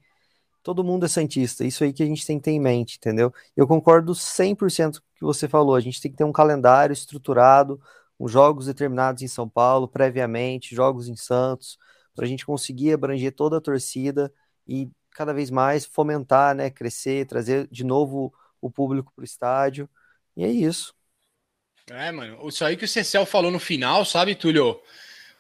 todo mundo é santista. Isso aí que a gente tem que ter em mente, entendeu? Eu concordo 100% com o que você falou. A gente tem que ter um calendário estruturado, com jogos determinados em São Paulo, previamente, jogos em Santos, para a gente conseguir abranger toda a torcida e cada vez mais fomentar, né, crescer, trazer de novo o público para o estádio. E é isso. É, mano. Isso aí que o Cecel falou no final, sabe, Túlio?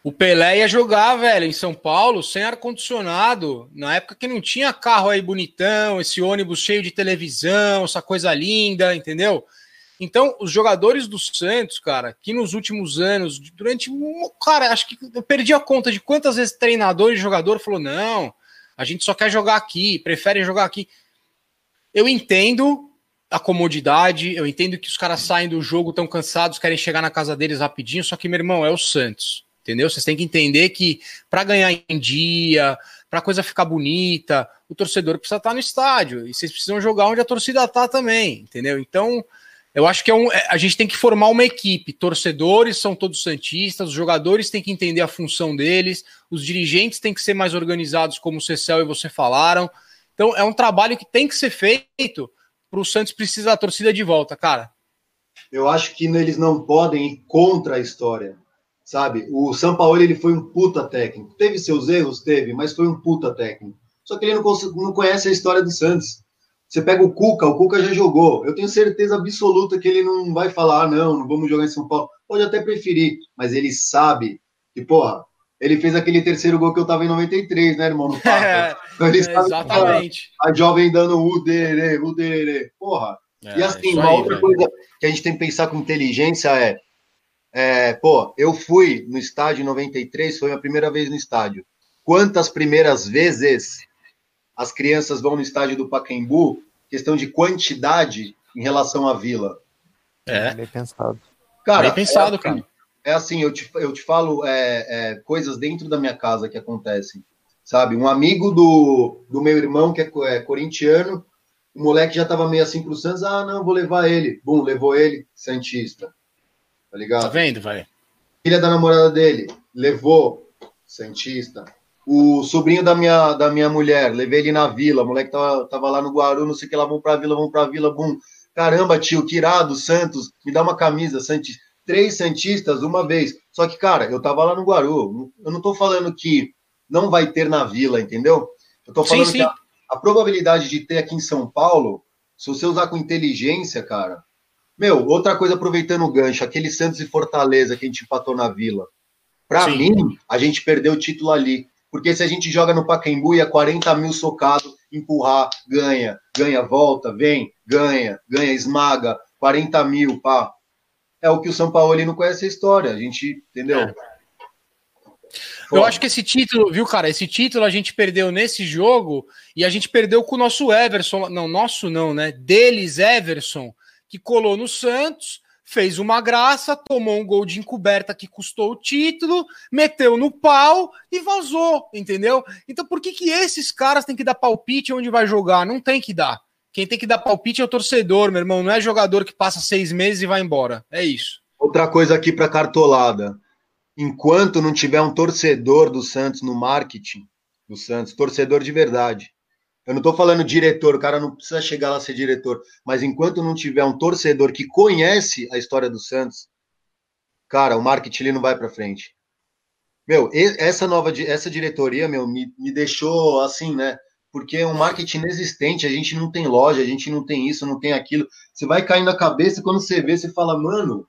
O Pelé ia jogar, velho, em São Paulo, sem ar-condicionado, na época que não tinha carro aí bonitão, esse ônibus cheio de televisão, essa coisa linda, entendeu? Então, os jogadores do Santos, cara, que nos últimos anos, durante. Cara, acho que eu perdi a conta de quantas vezes treinador e jogador falou: não, a gente só quer jogar aqui, prefere jogar aqui. Eu entendo a comodidade, eu entendo que os caras saem do jogo tão cansados, querem chegar na casa deles rapidinho, só que, meu irmão, é o Santos entendeu? Vocês têm que entender que para ganhar em dia, para a coisa ficar bonita, o torcedor precisa estar no estádio e vocês precisam jogar onde a torcida está também, entendeu? Então, eu acho que é um, é, a gente tem que formar uma equipe. Torcedores são todos santistas, os jogadores têm que entender a função deles, os dirigentes têm que ser mais organizados, como o Cecel e você falaram. Então, é um trabalho que tem que ser feito para o Santos precisar da torcida de volta, cara. Eu acho que eles não podem ir contra a história sabe? O São Paulo ele foi um puta técnico. Teve seus erros, teve, mas foi um puta técnico. Só que ele não, não conhece a história do Santos. Você pega o Cuca, o Cuca já jogou. Eu tenho certeza absoluta que ele não vai falar, ah, não, não vamos jogar em São Paulo. Pode até preferir, mas ele sabe que, porra, ele fez aquele terceiro gol que eu tava em 93, né, irmão? No é, sabe exatamente. Que, a jovem dando o derê, o derê. Porra. É, e assim, uma aí, outra velho. coisa que a gente tem que pensar com inteligência é é, pô, eu fui no estádio em 93, foi a primeira vez no estádio. Quantas primeiras vezes as crianças vão no estádio do Pacaembu? Questão de quantidade em relação à vila. É. Bem pensado. Cara, Bem pensado, é, cara. É assim, eu te, eu te falo é, é, coisas dentro da minha casa que acontecem. Sabe, um amigo do, do meu irmão, que é, é corintiano, o moleque já estava meio assim pro Santos, ah, não, vou levar ele. Bum, levou ele, Santista tá ligado? Tá vendo, vai? Filha da namorada dele, levou, Santista. O sobrinho da minha, da minha mulher, levei ele na vila, o moleque tava, tava lá no Guaru, não sei o que lá, vamos pra vila, vamos pra vila, bum. Caramba, tio, que irado, Santos, me dá uma camisa, Santos. Três Santistas uma vez. Só que, cara, eu tava lá no Guaru, eu não tô falando que não vai ter na vila, entendeu? Eu tô falando sim, sim. que a, a probabilidade de ter aqui em São Paulo, se você usar com inteligência, cara, meu, outra coisa, aproveitando o gancho, aquele Santos e Fortaleza que a gente empatou na Vila. Para mim, a gente perdeu o título ali. Porque se a gente joga no Pacaembu e é 40 mil socado, empurrar, ganha, ganha, volta, vem, ganha, ganha, esmaga, 40 mil, pá. É o que o São Paulo ele não conhece a história, a gente, entendeu? É. Eu acho que esse título, viu, cara? Esse título a gente perdeu nesse jogo e a gente perdeu com o nosso Everson. Não, nosso não, né? Deles, Everson, que colou no Santos, fez uma graça, tomou um gol de encoberta que custou o título, meteu no pau e vazou, entendeu? Então por que, que esses caras têm que dar palpite onde vai jogar? Não tem que dar. Quem tem que dar palpite é o torcedor, meu irmão. Não é jogador que passa seis meses e vai embora. É isso. Outra coisa aqui para cartolada enquanto não tiver um torcedor do Santos no marketing do Santos, torcedor de verdade. Eu não estou falando diretor, o cara não precisa chegar lá a ser diretor, mas enquanto não tiver um torcedor que conhece a história do Santos, cara, o marketing não vai para frente. Meu, essa nova essa diretoria, meu, me, me deixou assim, né? Porque é um marketing inexistente, a gente não tem loja, a gente não tem isso, não tem aquilo. Você vai caindo na cabeça e quando você vê, você fala, mano,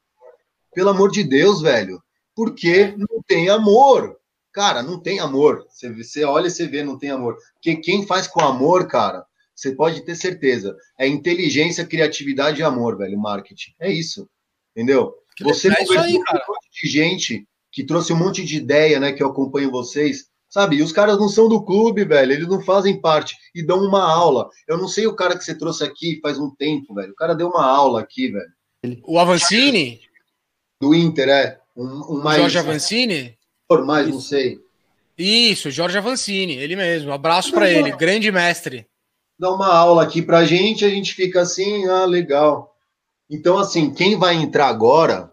pelo amor de Deus, velho, porque não tem amor. Cara, não tem amor. Você, você olha e você vê, não tem amor. Porque quem faz com amor, cara, você pode ter certeza. É inteligência, criatividade e amor, velho, marketing. É isso. Entendeu? Você é isso aí, cara. um monte de gente que trouxe um monte de ideia, né, que eu acompanho vocês, sabe? E os caras não são do clube, velho, eles não fazem parte e dão uma aula. Eu não sei o cara que você trouxe aqui faz um tempo, velho. O cara deu uma aula aqui, velho. O Avancini? Do Inter, é. Um, um mais, Jorge Avancini? Por mais, não sei. Isso, Jorge Avancini, ele mesmo. Abraço para ele, grande mestre. Dá uma aula aqui pra gente, a gente fica assim, ah, legal. Então, assim, quem vai entrar agora,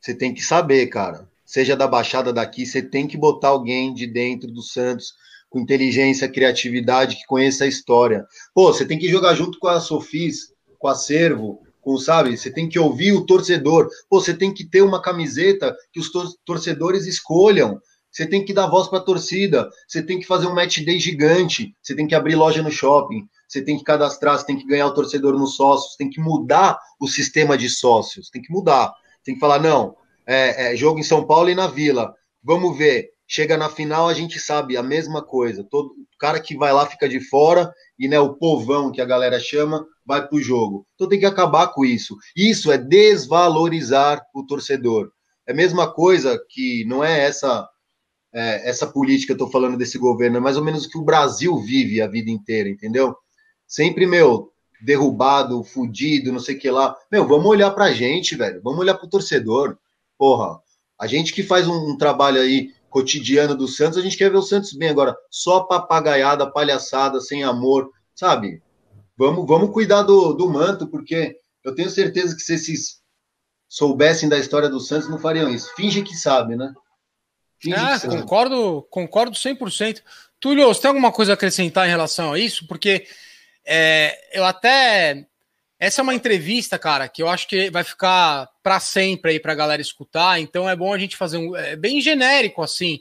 você tem que saber, cara. Seja da Baixada daqui, você tem que botar alguém de dentro do Santos com inteligência, criatividade, que conheça a história. Pô, você tem que jogar junto com a Sofis, com a Servo, com, sabe? Você tem que ouvir o torcedor. Pô, você tem que ter uma camiseta que os tor torcedores escolham. Você tem que dar voz para a torcida. Você tem que fazer um match day gigante. Você tem que abrir loja no shopping. Você tem que cadastrar. Você tem que ganhar o torcedor nos sócios. Tem que mudar o sistema de sócios. Tem que mudar. Tem que falar não. É, é jogo em São Paulo e na Vila. Vamos ver. Chega na final, a gente sabe a mesma coisa. Todo cara que vai lá fica de fora e né, o povão que a galera chama vai para o jogo. Então tem que acabar com isso. Isso é desvalorizar o torcedor. É a mesma coisa que não é essa é, essa política que eu estou falando desse governo, é mais ou menos o que o Brasil vive a vida inteira, entendeu? Sempre, meu, derrubado, fudido, não sei o que lá. Meu, vamos olhar pra gente, velho. Vamos olhar pro torcedor. Porra, a gente que faz um, um trabalho aí cotidiano do Santos, a gente quer ver o Santos bem agora. Só papagaiada, palhaçada, sem amor, sabe? Vamos, vamos cuidar do, do manto, porque eu tenho certeza que se esses soubessem da história do Santos, não fariam isso. Finge que sabe, né? Finge ah, concordo, concordo 100%. Túlio, você tem alguma coisa a acrescentar em relação a isso? Porque é, eu até. Essa é uma entrevista, cara, que eu acho que vai ficar para sempre aí para a galera escutar. Então é bom a gente fazer um. É bem genérico assim.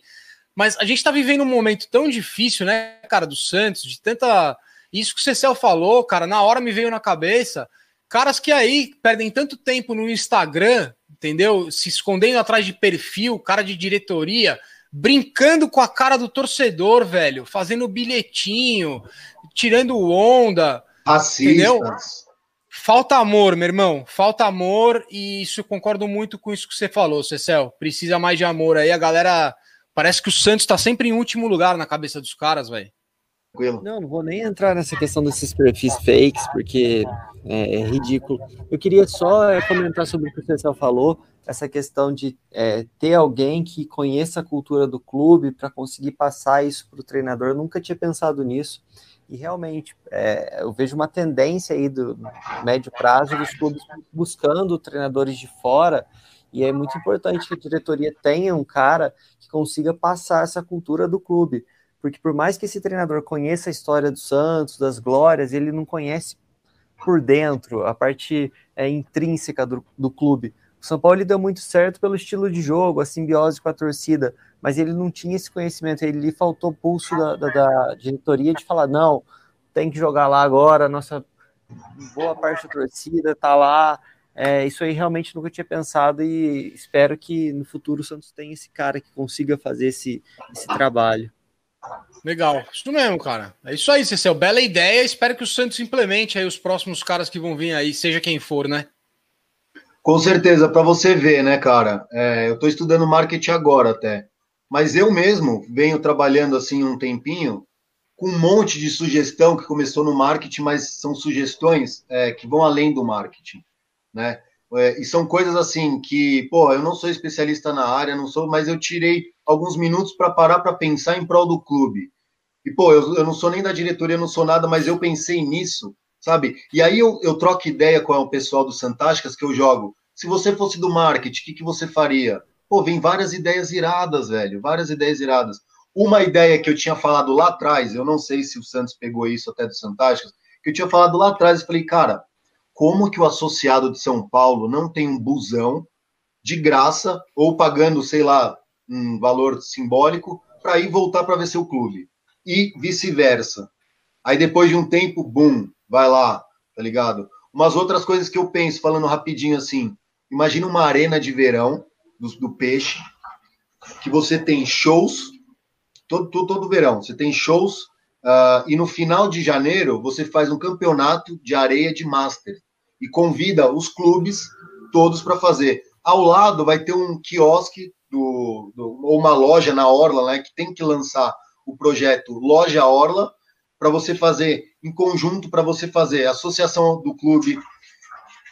Mas a gente está vivendo um momento tão difícil, né, cara, do Santos, de tanta isso que o Cecel falou, cara, na hora me veio na cabeça. Caras que aí perdem tanto tempo no Instagram, entendeu? Se escondendo atrás de perfil, cara de diretoria, brincando com a cara do torcedor, velho, fazendo bilhetinho, tirando onda. Racistas. Entendeu? Falta amor, meu irmão. Falta amor e isso eu concordo muito com isso que você falou, Cecel. Precisa mais de amor aí. A galera. Parece que o Santos tá sempre em último lugar na cabeça dos caras, velho. Não, não vou nem entrar nessa questão desses perfis fakes, porque é, é ridículo. Eu queria só é, comentar sobre o que o Cecil falou, essa questão de é, ter alguém que conheça a cultura do clube para conseguir passar isso para o treinador. Eu nunca tinha pensado nisso. E realmente, é, eu vejo uma tendência aí do médio prazo dos clubes buscando treinadores de fora, e é muito importante que a diretoria tenha um cara que consiga passar essa cultura do clube porque por mais que esse treinador conheça a história do Santos, das glórias, ele não conhece por dentro a parte é, intrínseca do, do clube. O São Paulo deu muito certo pelo estilo de jogo, a simbiose com a torcida, mas ele não tinha esse conhecimento, ele lhe faltou pulso da, da, da diretoria de falar, não, tem que jogar lá agora, nossa boa parte da torcida tá lá, é, isso aí realmente nunca tinha pensado e espero que no futuro o Santos tenha esse cara que consiga fazer esse, esse trabalho. Legal, isso mesmo, cara. É isso aí, Cecil. Bela ideia. Espero que o Santos implemente aí os próximos caras que vão vir aí, seja quem for, né? Com certeza, para você ver, né, cara? É, eu estou estudando marketing agora até. Mas eu mesmo venho trabalhando assim um tempinho com um monte de sugestão que começou no marketing, mas são sugestões é, que vão além do marketing, né? É, e são coisas assim que, pô, eu não sou especialista na área, não sou, mas eu tirei alguns minutos para parar para pensar em prol do clube. E, pô, eu, eu não sou nem da diretoria, não sou nada, mas eu pensei nisso, sabe? E aí eu, eu troco ideia com o pessoal do Santásticas que eu jogo. Se você fosse do marketing, o que, que você faria? Pô, vem várias ideias iradas, velho, várias ideias iradas. Uma ideia que eu tinha falado lá atrás, eu não sei se o Santos pegou isso até do Santásticas, que eu tinha falado lá atrás, eu falei, cara, como que o associado de São Paulo não tem um busão de graça ou pagando, sei lá, um valor simbólico para ir voltar para ver seu clube e vice-versa. Aí depois de um tempo, bum, vai lá, tá ligado? Umas outras coisas que eu penso, falando rapidinho assim, imagina uma arena de verão do, do peixe, que você tem shows todo, todo, todo verão, você tem shows uh, e no final de janeiro você faz um campeonato de areia de master e convida os clubes todos para fazer. Ao lado vai ter um quiosque do, do, ou uma loja na Orla, né, que tem que lançar o projeto Loja Orla para você fazer em conjunto para você fazer associação do clube.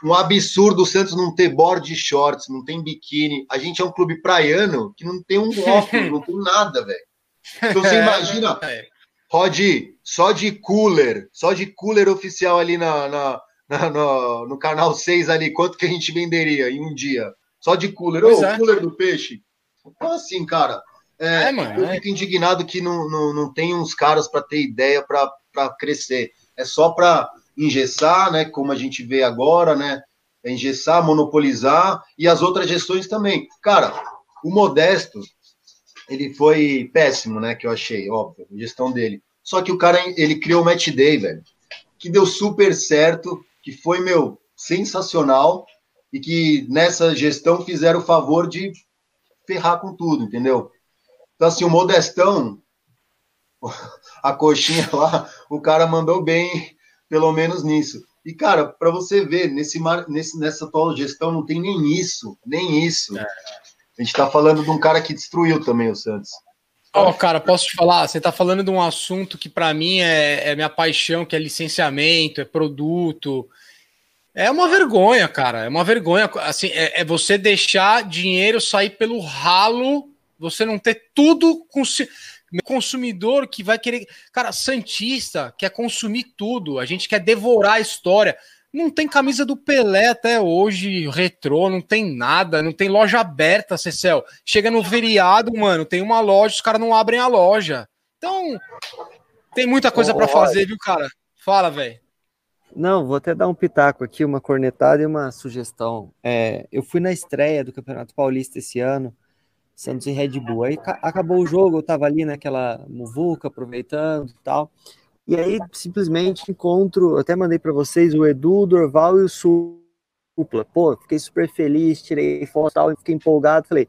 Um absurdo o Santos não ter board shorts, não tem biquíni. A gente é um clube praiano que não tem um óculos, não tem nada, velho. Então você imagina, é. Rod, só de cooler, só de cooler oficial ali na, na, no, no, canal 6 ali, quanto que a gente venderia em um dia? Só de cooler. Ô, oh, é. cooler do peixe. Então, assim, cara, é, é, mano, eu é. fico indignado que não, não, não tem uns caras para ter ideia para crescer. É só para engessar, né? Como a gente vê agora, né? É engessar, monopolizar e as outras gestões também. Cara, o Modesto, ele foi péssimo, né? Que eu achei, óbvio, a gestão dele. Só que o cara, ele criou o Match Day, velho, que deu super certo que foi, meu, sensacional e que nessa gestão fizeram o favor de ferrar com tudo, entendeu? Então, assim, o Modestão, a coxinha lá, o cara mandou bem, pelo menos nisso. E, cara, para você ver, nesse, nesse, nessa atual gestão não tem nem isso, nem isso. É. A gente está falando de um cara que destruiu também o Santos. Ó, oh, cara, posso te falar? Você está falando de um assunto que para mim é, é, minha paixão, que é licenciamento, é produto. É uma vergonha, cara. É uma vergonha. Assim, é, é você deixar dinheiro sair pelo ralo, você não ter tudo com consumidor que vai querer. Cara, Santista quer consumir tudo. A gente quer devorar a história. Não tem camisa do Pelé até hoje, retrô, não tem nada, não tem loja aberta, Cecel. Chega no feriado, mano, tem uma loja, os caras não abrem a loja. Então, tem muita coisa para fazer, viu, cara? Fala, velho. Não, vou até dar um pitaco aqui, uma cornetada e uma sugestão. É, eu fui na estreia do Campeonato Paulista esse ano, Santos e Red Bull. Aí acabou o jogo, eu tava ali naquela muvuca, aproveitando e tal. E aí, simplesmente encontro, até mandei para vocês o Edu, o Dorval e o Supla. Pô, fiquei super feliz, tirei foto tal, fiquei empolgado. Falei,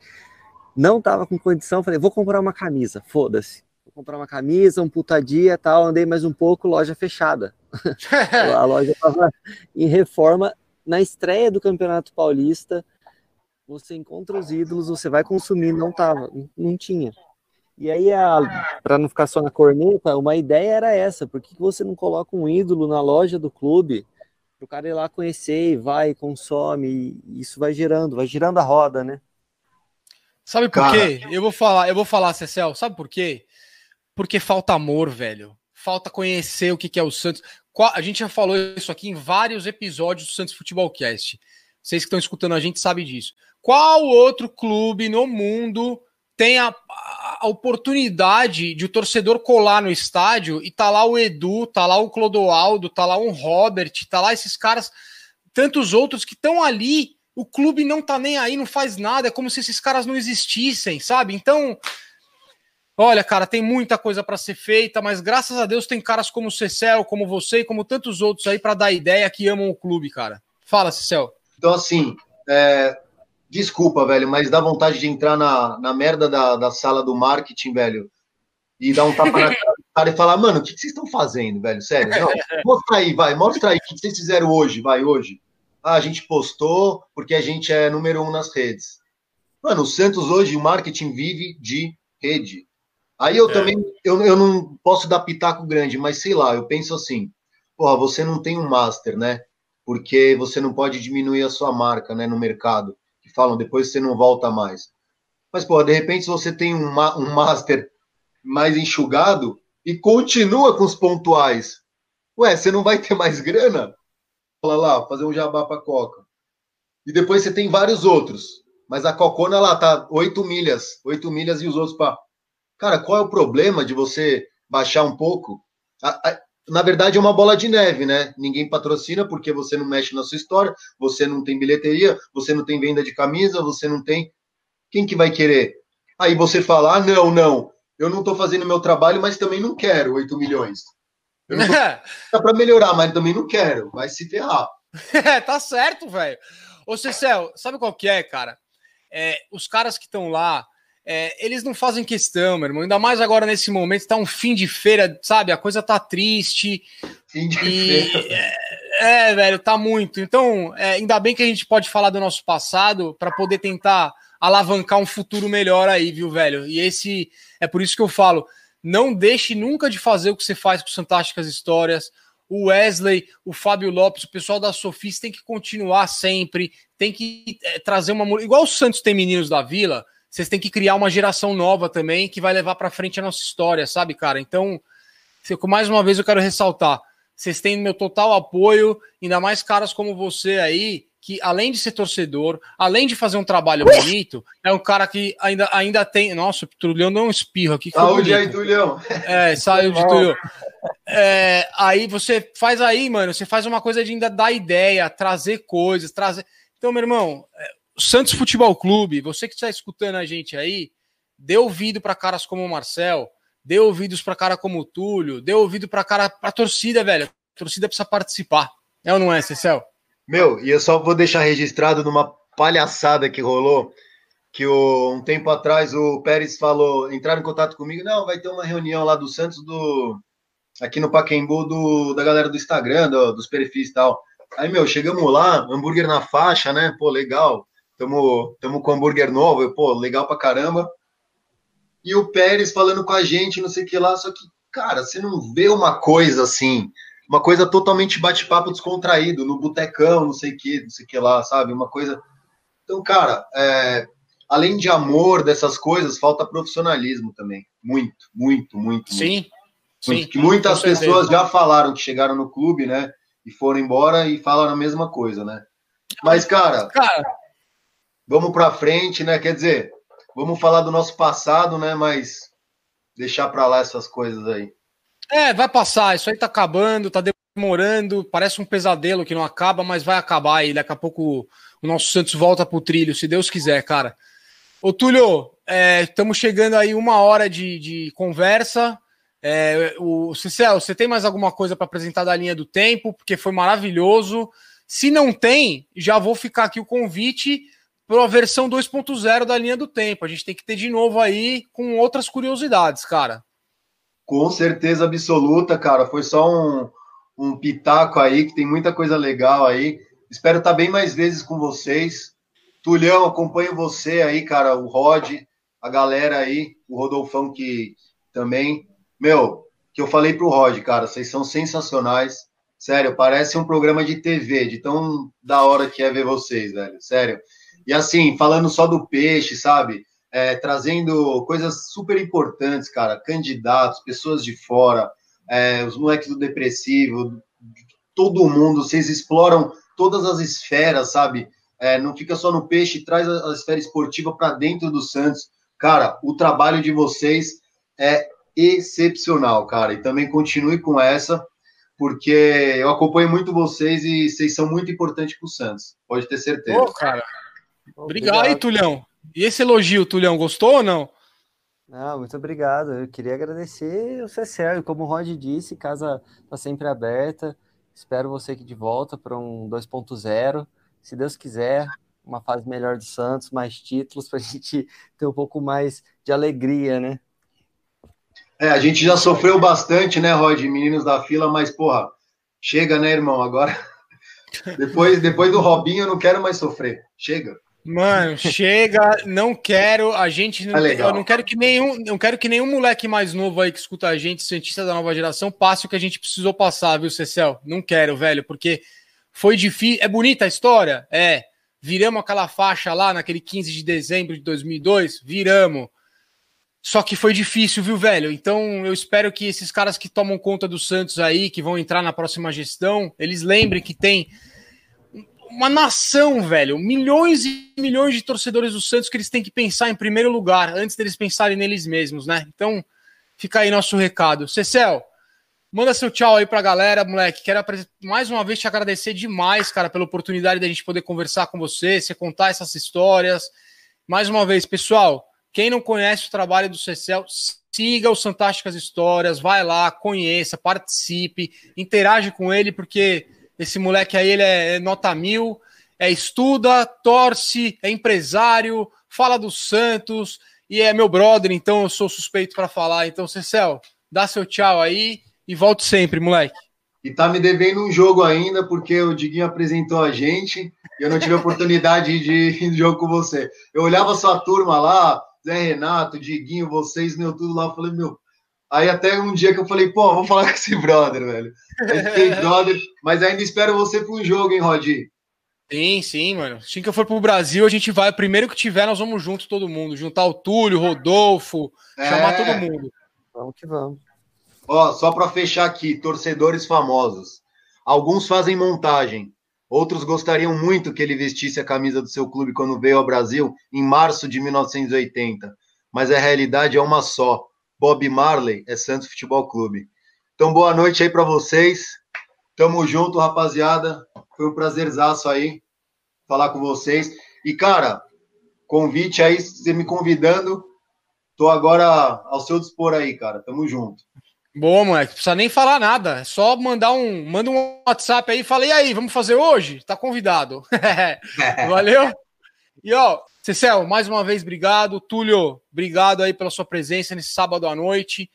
não tava com condição, falei, vou comprar uma camisa, foda-se. Vou comprar uma camisa, um puta dia tal. Andei mais um pouco, loja fechada. a loja tava em reforma. Na estreia do Campeonato Paulista, você encontra os ídolos, você vai consumir, não tava, não tinha. E aí, para não ficar só na corneta, uma ideia era essa: por que você não coloca um ídolo na loja do clube para o cara ir lá conhecer e vai, consome, e isso vai gerando, vai girando a roda, né? Sabe por cara... quê? Eu vou falar, eu vou falar, Cecel, sabe por quê? Porque falta amor, velho. Falta conhecer o que é o Santos. A gente já falou isso aqui em vários episódios do Santos Futebol Cast. Vocês que estão escutando a gente sabem disso. Qual outro clube no mundo tem a, a, oportunidade de o torcedor colar no estádio e tá lá o Edu, tá lá o Clodoaldo, tá lá um Robert, tá lá esses caras, tantos outros que estão ali, o clube não tá nem aí, não faz nada, é como se esses caras não existissem, sabe? Então, olha, cara, tem muita coisa para ser feita, mas graças a Deus tem caras como o Cecel, como você e como tantos outros aí para dar ideia que amam o clube, cara. Fala, Cecel. Então, assim, é, Desculpa, velho, mas dá vontade de entrar na, na merda da, da sala do marketing, velho, e dar um tapa na cara e falar, mano, o que, que vocês estão fazendo, velho? Sério? Não, mostra aí, vai, mostra aí o que vocês fizeram hoje, vai, hoje. Ah, a gente postou porque a gente é número um nas redes. Mano, o Santos hoje, o marketing vive de rede. Aí eu é. também, eu, eu não posso dar pitaco grande, mas sei lá, eu penso assim, porra, você não tem um master, né? Porque você não pode diminuir a sua marca, né, no mercado. Que falam, depois você não volta mais. Mas, porra, de repente, você tem um, um master mais enxugado e continua com os pontuais, ué, você não vai ter mais grana? Fala lá, fazer um jabá pra Coca. E depois você tem vários outros. Mas a Cocona lá tá 8 milhas, 8 milhas e os outros para. Cara, qual é o problema de você baixar um pouco? A, na verdade, é uma bola de neve, né? Ninguém patrocina porque você não mexe na sua história, você não tem bilheteria, você não tem venda de camisa, você não tem. Quem que vai querer? Aí você fala: ah, não, não, eu não estou fazendo meu trabalho, mas também não quero 8 milhões. Dá para melhorar, mas também não quero. Vai se ferrar. Tá certo, velho. Ô, Cecel, sabe qual que é, cara? É, os caras que estão lá, é, eles não fazem questão, meu irmão. Ainda mais agora nesse momento, tá um fim de feira, sabe? A coisa tá triste. Fim de e, feira. É, é, velho, tá muito. Então, é, ainda bem que a gente pode falar do nosso passado para poder tentar alavancar um futuro melhor aí, viu, velho? E esse é por isso que eu falo, não deixe nunca de fazer o que você faz com Fantásticas Histórias o Wesley, o Fábio Lopes, o pessoal da Sofis tem que continuar sempre, tem que é, trazer uma. Igual o Santos tem meninos da vila, vocês têm que criar uma geração nova também que vai levar para frente a nossa história, sabe, cara? Então, mais uma vez eu quero ressaltar: vocês têm meu total apoio, ainda mais caras como você aí, que além de ser torcedor, além de fazer um trabalho bonito, é um cara que ainda, ainda tem. Nossa, o Tulhão deu um espirro aqui. Saúde aí, Tulhão. É, saiu de Tulhão. É, aí você faz aí, mano, você faz uma coisa de ainda dar ideia, trazer coisas, trazer. Então, meu irmão, é, Santos Futebol Clube, você que está escutando a gente aí, dê ouvido para caras como o Marcel, dê ouvidos para cara como o Túlio, dê ouvido para cara, pra torcida, velho. A torcida precisa participar. É ou não é, Cecel? Meu, e eu só vou deixar registrado numa palhaçada que rolou, que o, um tempo atrás o Pérez falou, entrar em contato comigo, não, vai ter uma reunião lá do Santos do aqui no Paquembu do, da galera do Instagram, do, dos perfis e tal. Aí, meu, chegamos lá, hambúrguer na faixa, né? Pô, legal. Tamo, tamo com hambúrguer novo, eu, pô, legal pra caramba. E o Pérez falando com a gente, não sei o que lá, só que, cara, você não vê uma coisa assim, uma coisa totalmente bate-papo descontraído, no botecão, não sei o que, não sei o que lá, sabe? Uma coisa. Então, cara, é, além de amor dessas coisas, falta profissionalismo também. Muito, muito, muito. Sim. Muito. Sim, que muitas pessoas já falaram que chegaram no clube, né? E foram embora e falaram a mesma coisa, né? Mas, cara, cara. Vamos para frente, né? Quer dizer, vamos falar do nosso passado, né? Mas deixar para lá essas coisas aí. É, vai passar. Isso aí tá acabando, tá demorando. Parece um pesadelo que não acaba, mas vai acabar e daqui a pouco o nosso Santos volta pro trilho, se Deus quiser, cara. Ô, Túlio, estamos é, chegando aí uma hora de, de conversa. É, o Cicel, você tem mais alguma coisa para apresentar da linha do tempo? Porque foi maravilhoso. Se não tem, já vou ficar aqui o convite para a versão 2.0 da linha do tempo. A gente tem que ter de novo aí com outras curiosidades, cara. Com certeza absoluta, cara. Foi só um, um pitaco aí, que tem muita coisa legal aí. Espero estar bem mais vezes com vocês. Tulhão, acompanho você aí, cara, o Rod, a galera aí, o Rodolfão que também meu, que eu falei pro Rod, cara, vocês são sensacionais. Sério, parece um programa de TV, de tão da hora que é ver vocês, velho. Sério. E assim, falando só do peixe, sabe? É, trazendo coisas super importantes, cara. Candidatos, pessoas de fora, é, os moleques do depressivo, todo mundo. Vocês exploram todas as esferas, sabe? É, não fica só no peixe, traz a, a esfera esportiva para dentro do Santos. Cara, o trabalho de vocês é excepcional, cara. E também continue com essa, porque eu acompanho muito vocês e vocês são muito importantes para o Santos. Pode ter certeza. Ô, cara. Obrigado, aí, Tulhão. E esse elogio, Tulhão, gostou ou não? Não, muito obrigado. Eu queria agradecer o Cecel. Como o Rod disse, casa está sempre aberta. Espero você aqui de volta para um 2.0. Se Deus quiser, uma fase melhor do Santos, mais títulos, para a gente ter um pouco mais de alegria, né? É, a gente já sofreu bastante, né, Rod, meninos da fila, mas, porra, chega, né, irmão? Agora, depois, depois do Robinho, eu não quero mais sofrer. Chega. Mano, chega, não quero, a gente não, é eu não quero que nenhum, não quero que nenhum moleque mais novo aí que escuta a gente, cientista da nova geração, passe o que a gente precisou passar, viu, Cecel? Não quero, velho, porque foi difícil, é bonita a história? É. Viramos aquela faixa lá naquele 15 de dezembro de 2002, viramos. Só que foi difícil, viu, velho? Então eu espero que esses caras que tomam conta do Santos aí, que vão entrar na próxima gestão, eles lembrem que tem uma nação, velho, milhões e milhões de torcedores do Santos que eles têm que pensar em primeiro lugar, antes deles pensarem neles mesmos, né? Então, fica aí nosso recado. Cecel, manda seu tchau aí pra galera, moleque. Quero mais uma vez te agradecer demais, cara, pela oportunidade da gente poder conversar com você, você contar essas histórias. Mais uma vez, pessoal, quem não conhece o trabalho do Cecel, siga os Fantásticas Histórias, vai lá, conheça, participe, interage com ele, porque esse moleque aí, ele é, é nota mil, é estuda, torce, é empresário, fala do Santos e é meu brother, então eu sou suspeito para falar. Então, Cecel, dá seu tchau aí e volte sempre, moleque. E tá me devendo um jogo ainda, porque o Diguinho apresentou a gente e eu não tive oportunidade de ir jogo com você. Eu olhava sua turma lá, Zé Renato, Diguinho, vocês, meu, tudo lá, eu falei, meu, Aí até um dia que eu falei, pô, vamos falar com esse brother, velho. Esse brother, mas ainda espero você para um jogo, hein, Rodi? Sim, sim, mano. Assim que eu for pro Brasil, a gente vai. Primeiro que tiver, nós vamos junto todo mundo. Juntar o Túlio, o Rodolfo, é... chamar todo mundo. Vamos que vamos. Ó, só para fechar aqui, torcedores famosos. Alguns fazem montagem. Outros gostariam muito que ele vestisse a camisa do seu clube quando veio ao Brasil em março de 1980. Mas a realidade é uma só. Bob Marley é Santos Futebol Clube. Então, boa noite aí para vocês. Tamo junto, rapaziada. Foi um prazerzaço aí falar com vocês. E, cara, convite aí, você me convidando. Tô agora ao seu dispor aí, cara. Tamo junto. Boa, moleque. Não precisa nem falar nada. É só mandar um, manda um WhatsApp aí. Falei aí, vamos fazer hoje? Tá convidado. Valeu. E ó, Cecel, mais uma vez, obrigado. Túlio, obrigado aí pela sua presença nesse sábado à noite.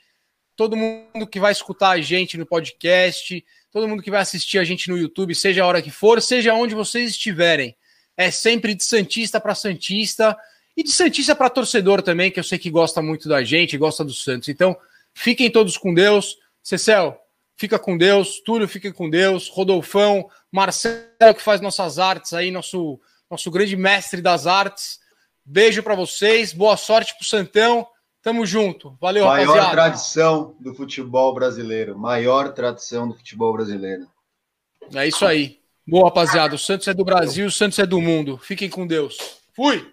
Todo mundo que vai escutar a gente no podcast, todo mundo que vai assistir a gente no YouTube, seja a hora que for, seja onde vocês estiverem. É sempre de Santista para Santista e de Santista para torcedor também, que eu sei que gosta muito da gente, gosta do Santos. Então, fiquem todos com Deus. Cecel, fica com Deus. Túlio, fica com Deus. Rodolfão, Marcelo, que faz nossas artes aí, nosso nosso grande mestre das artes. Beijo para vocês, boa sorte pro Santão. Tamo junto. Valeu, Maior rapaziada. Maior tradição do futebol brasileiro. Maior tradição do futebol brasileiro. É isso aí. Boa, rapaziada. O Santos é do Brasil, o Santos é do mundo. Fiquem com Deus. Fui!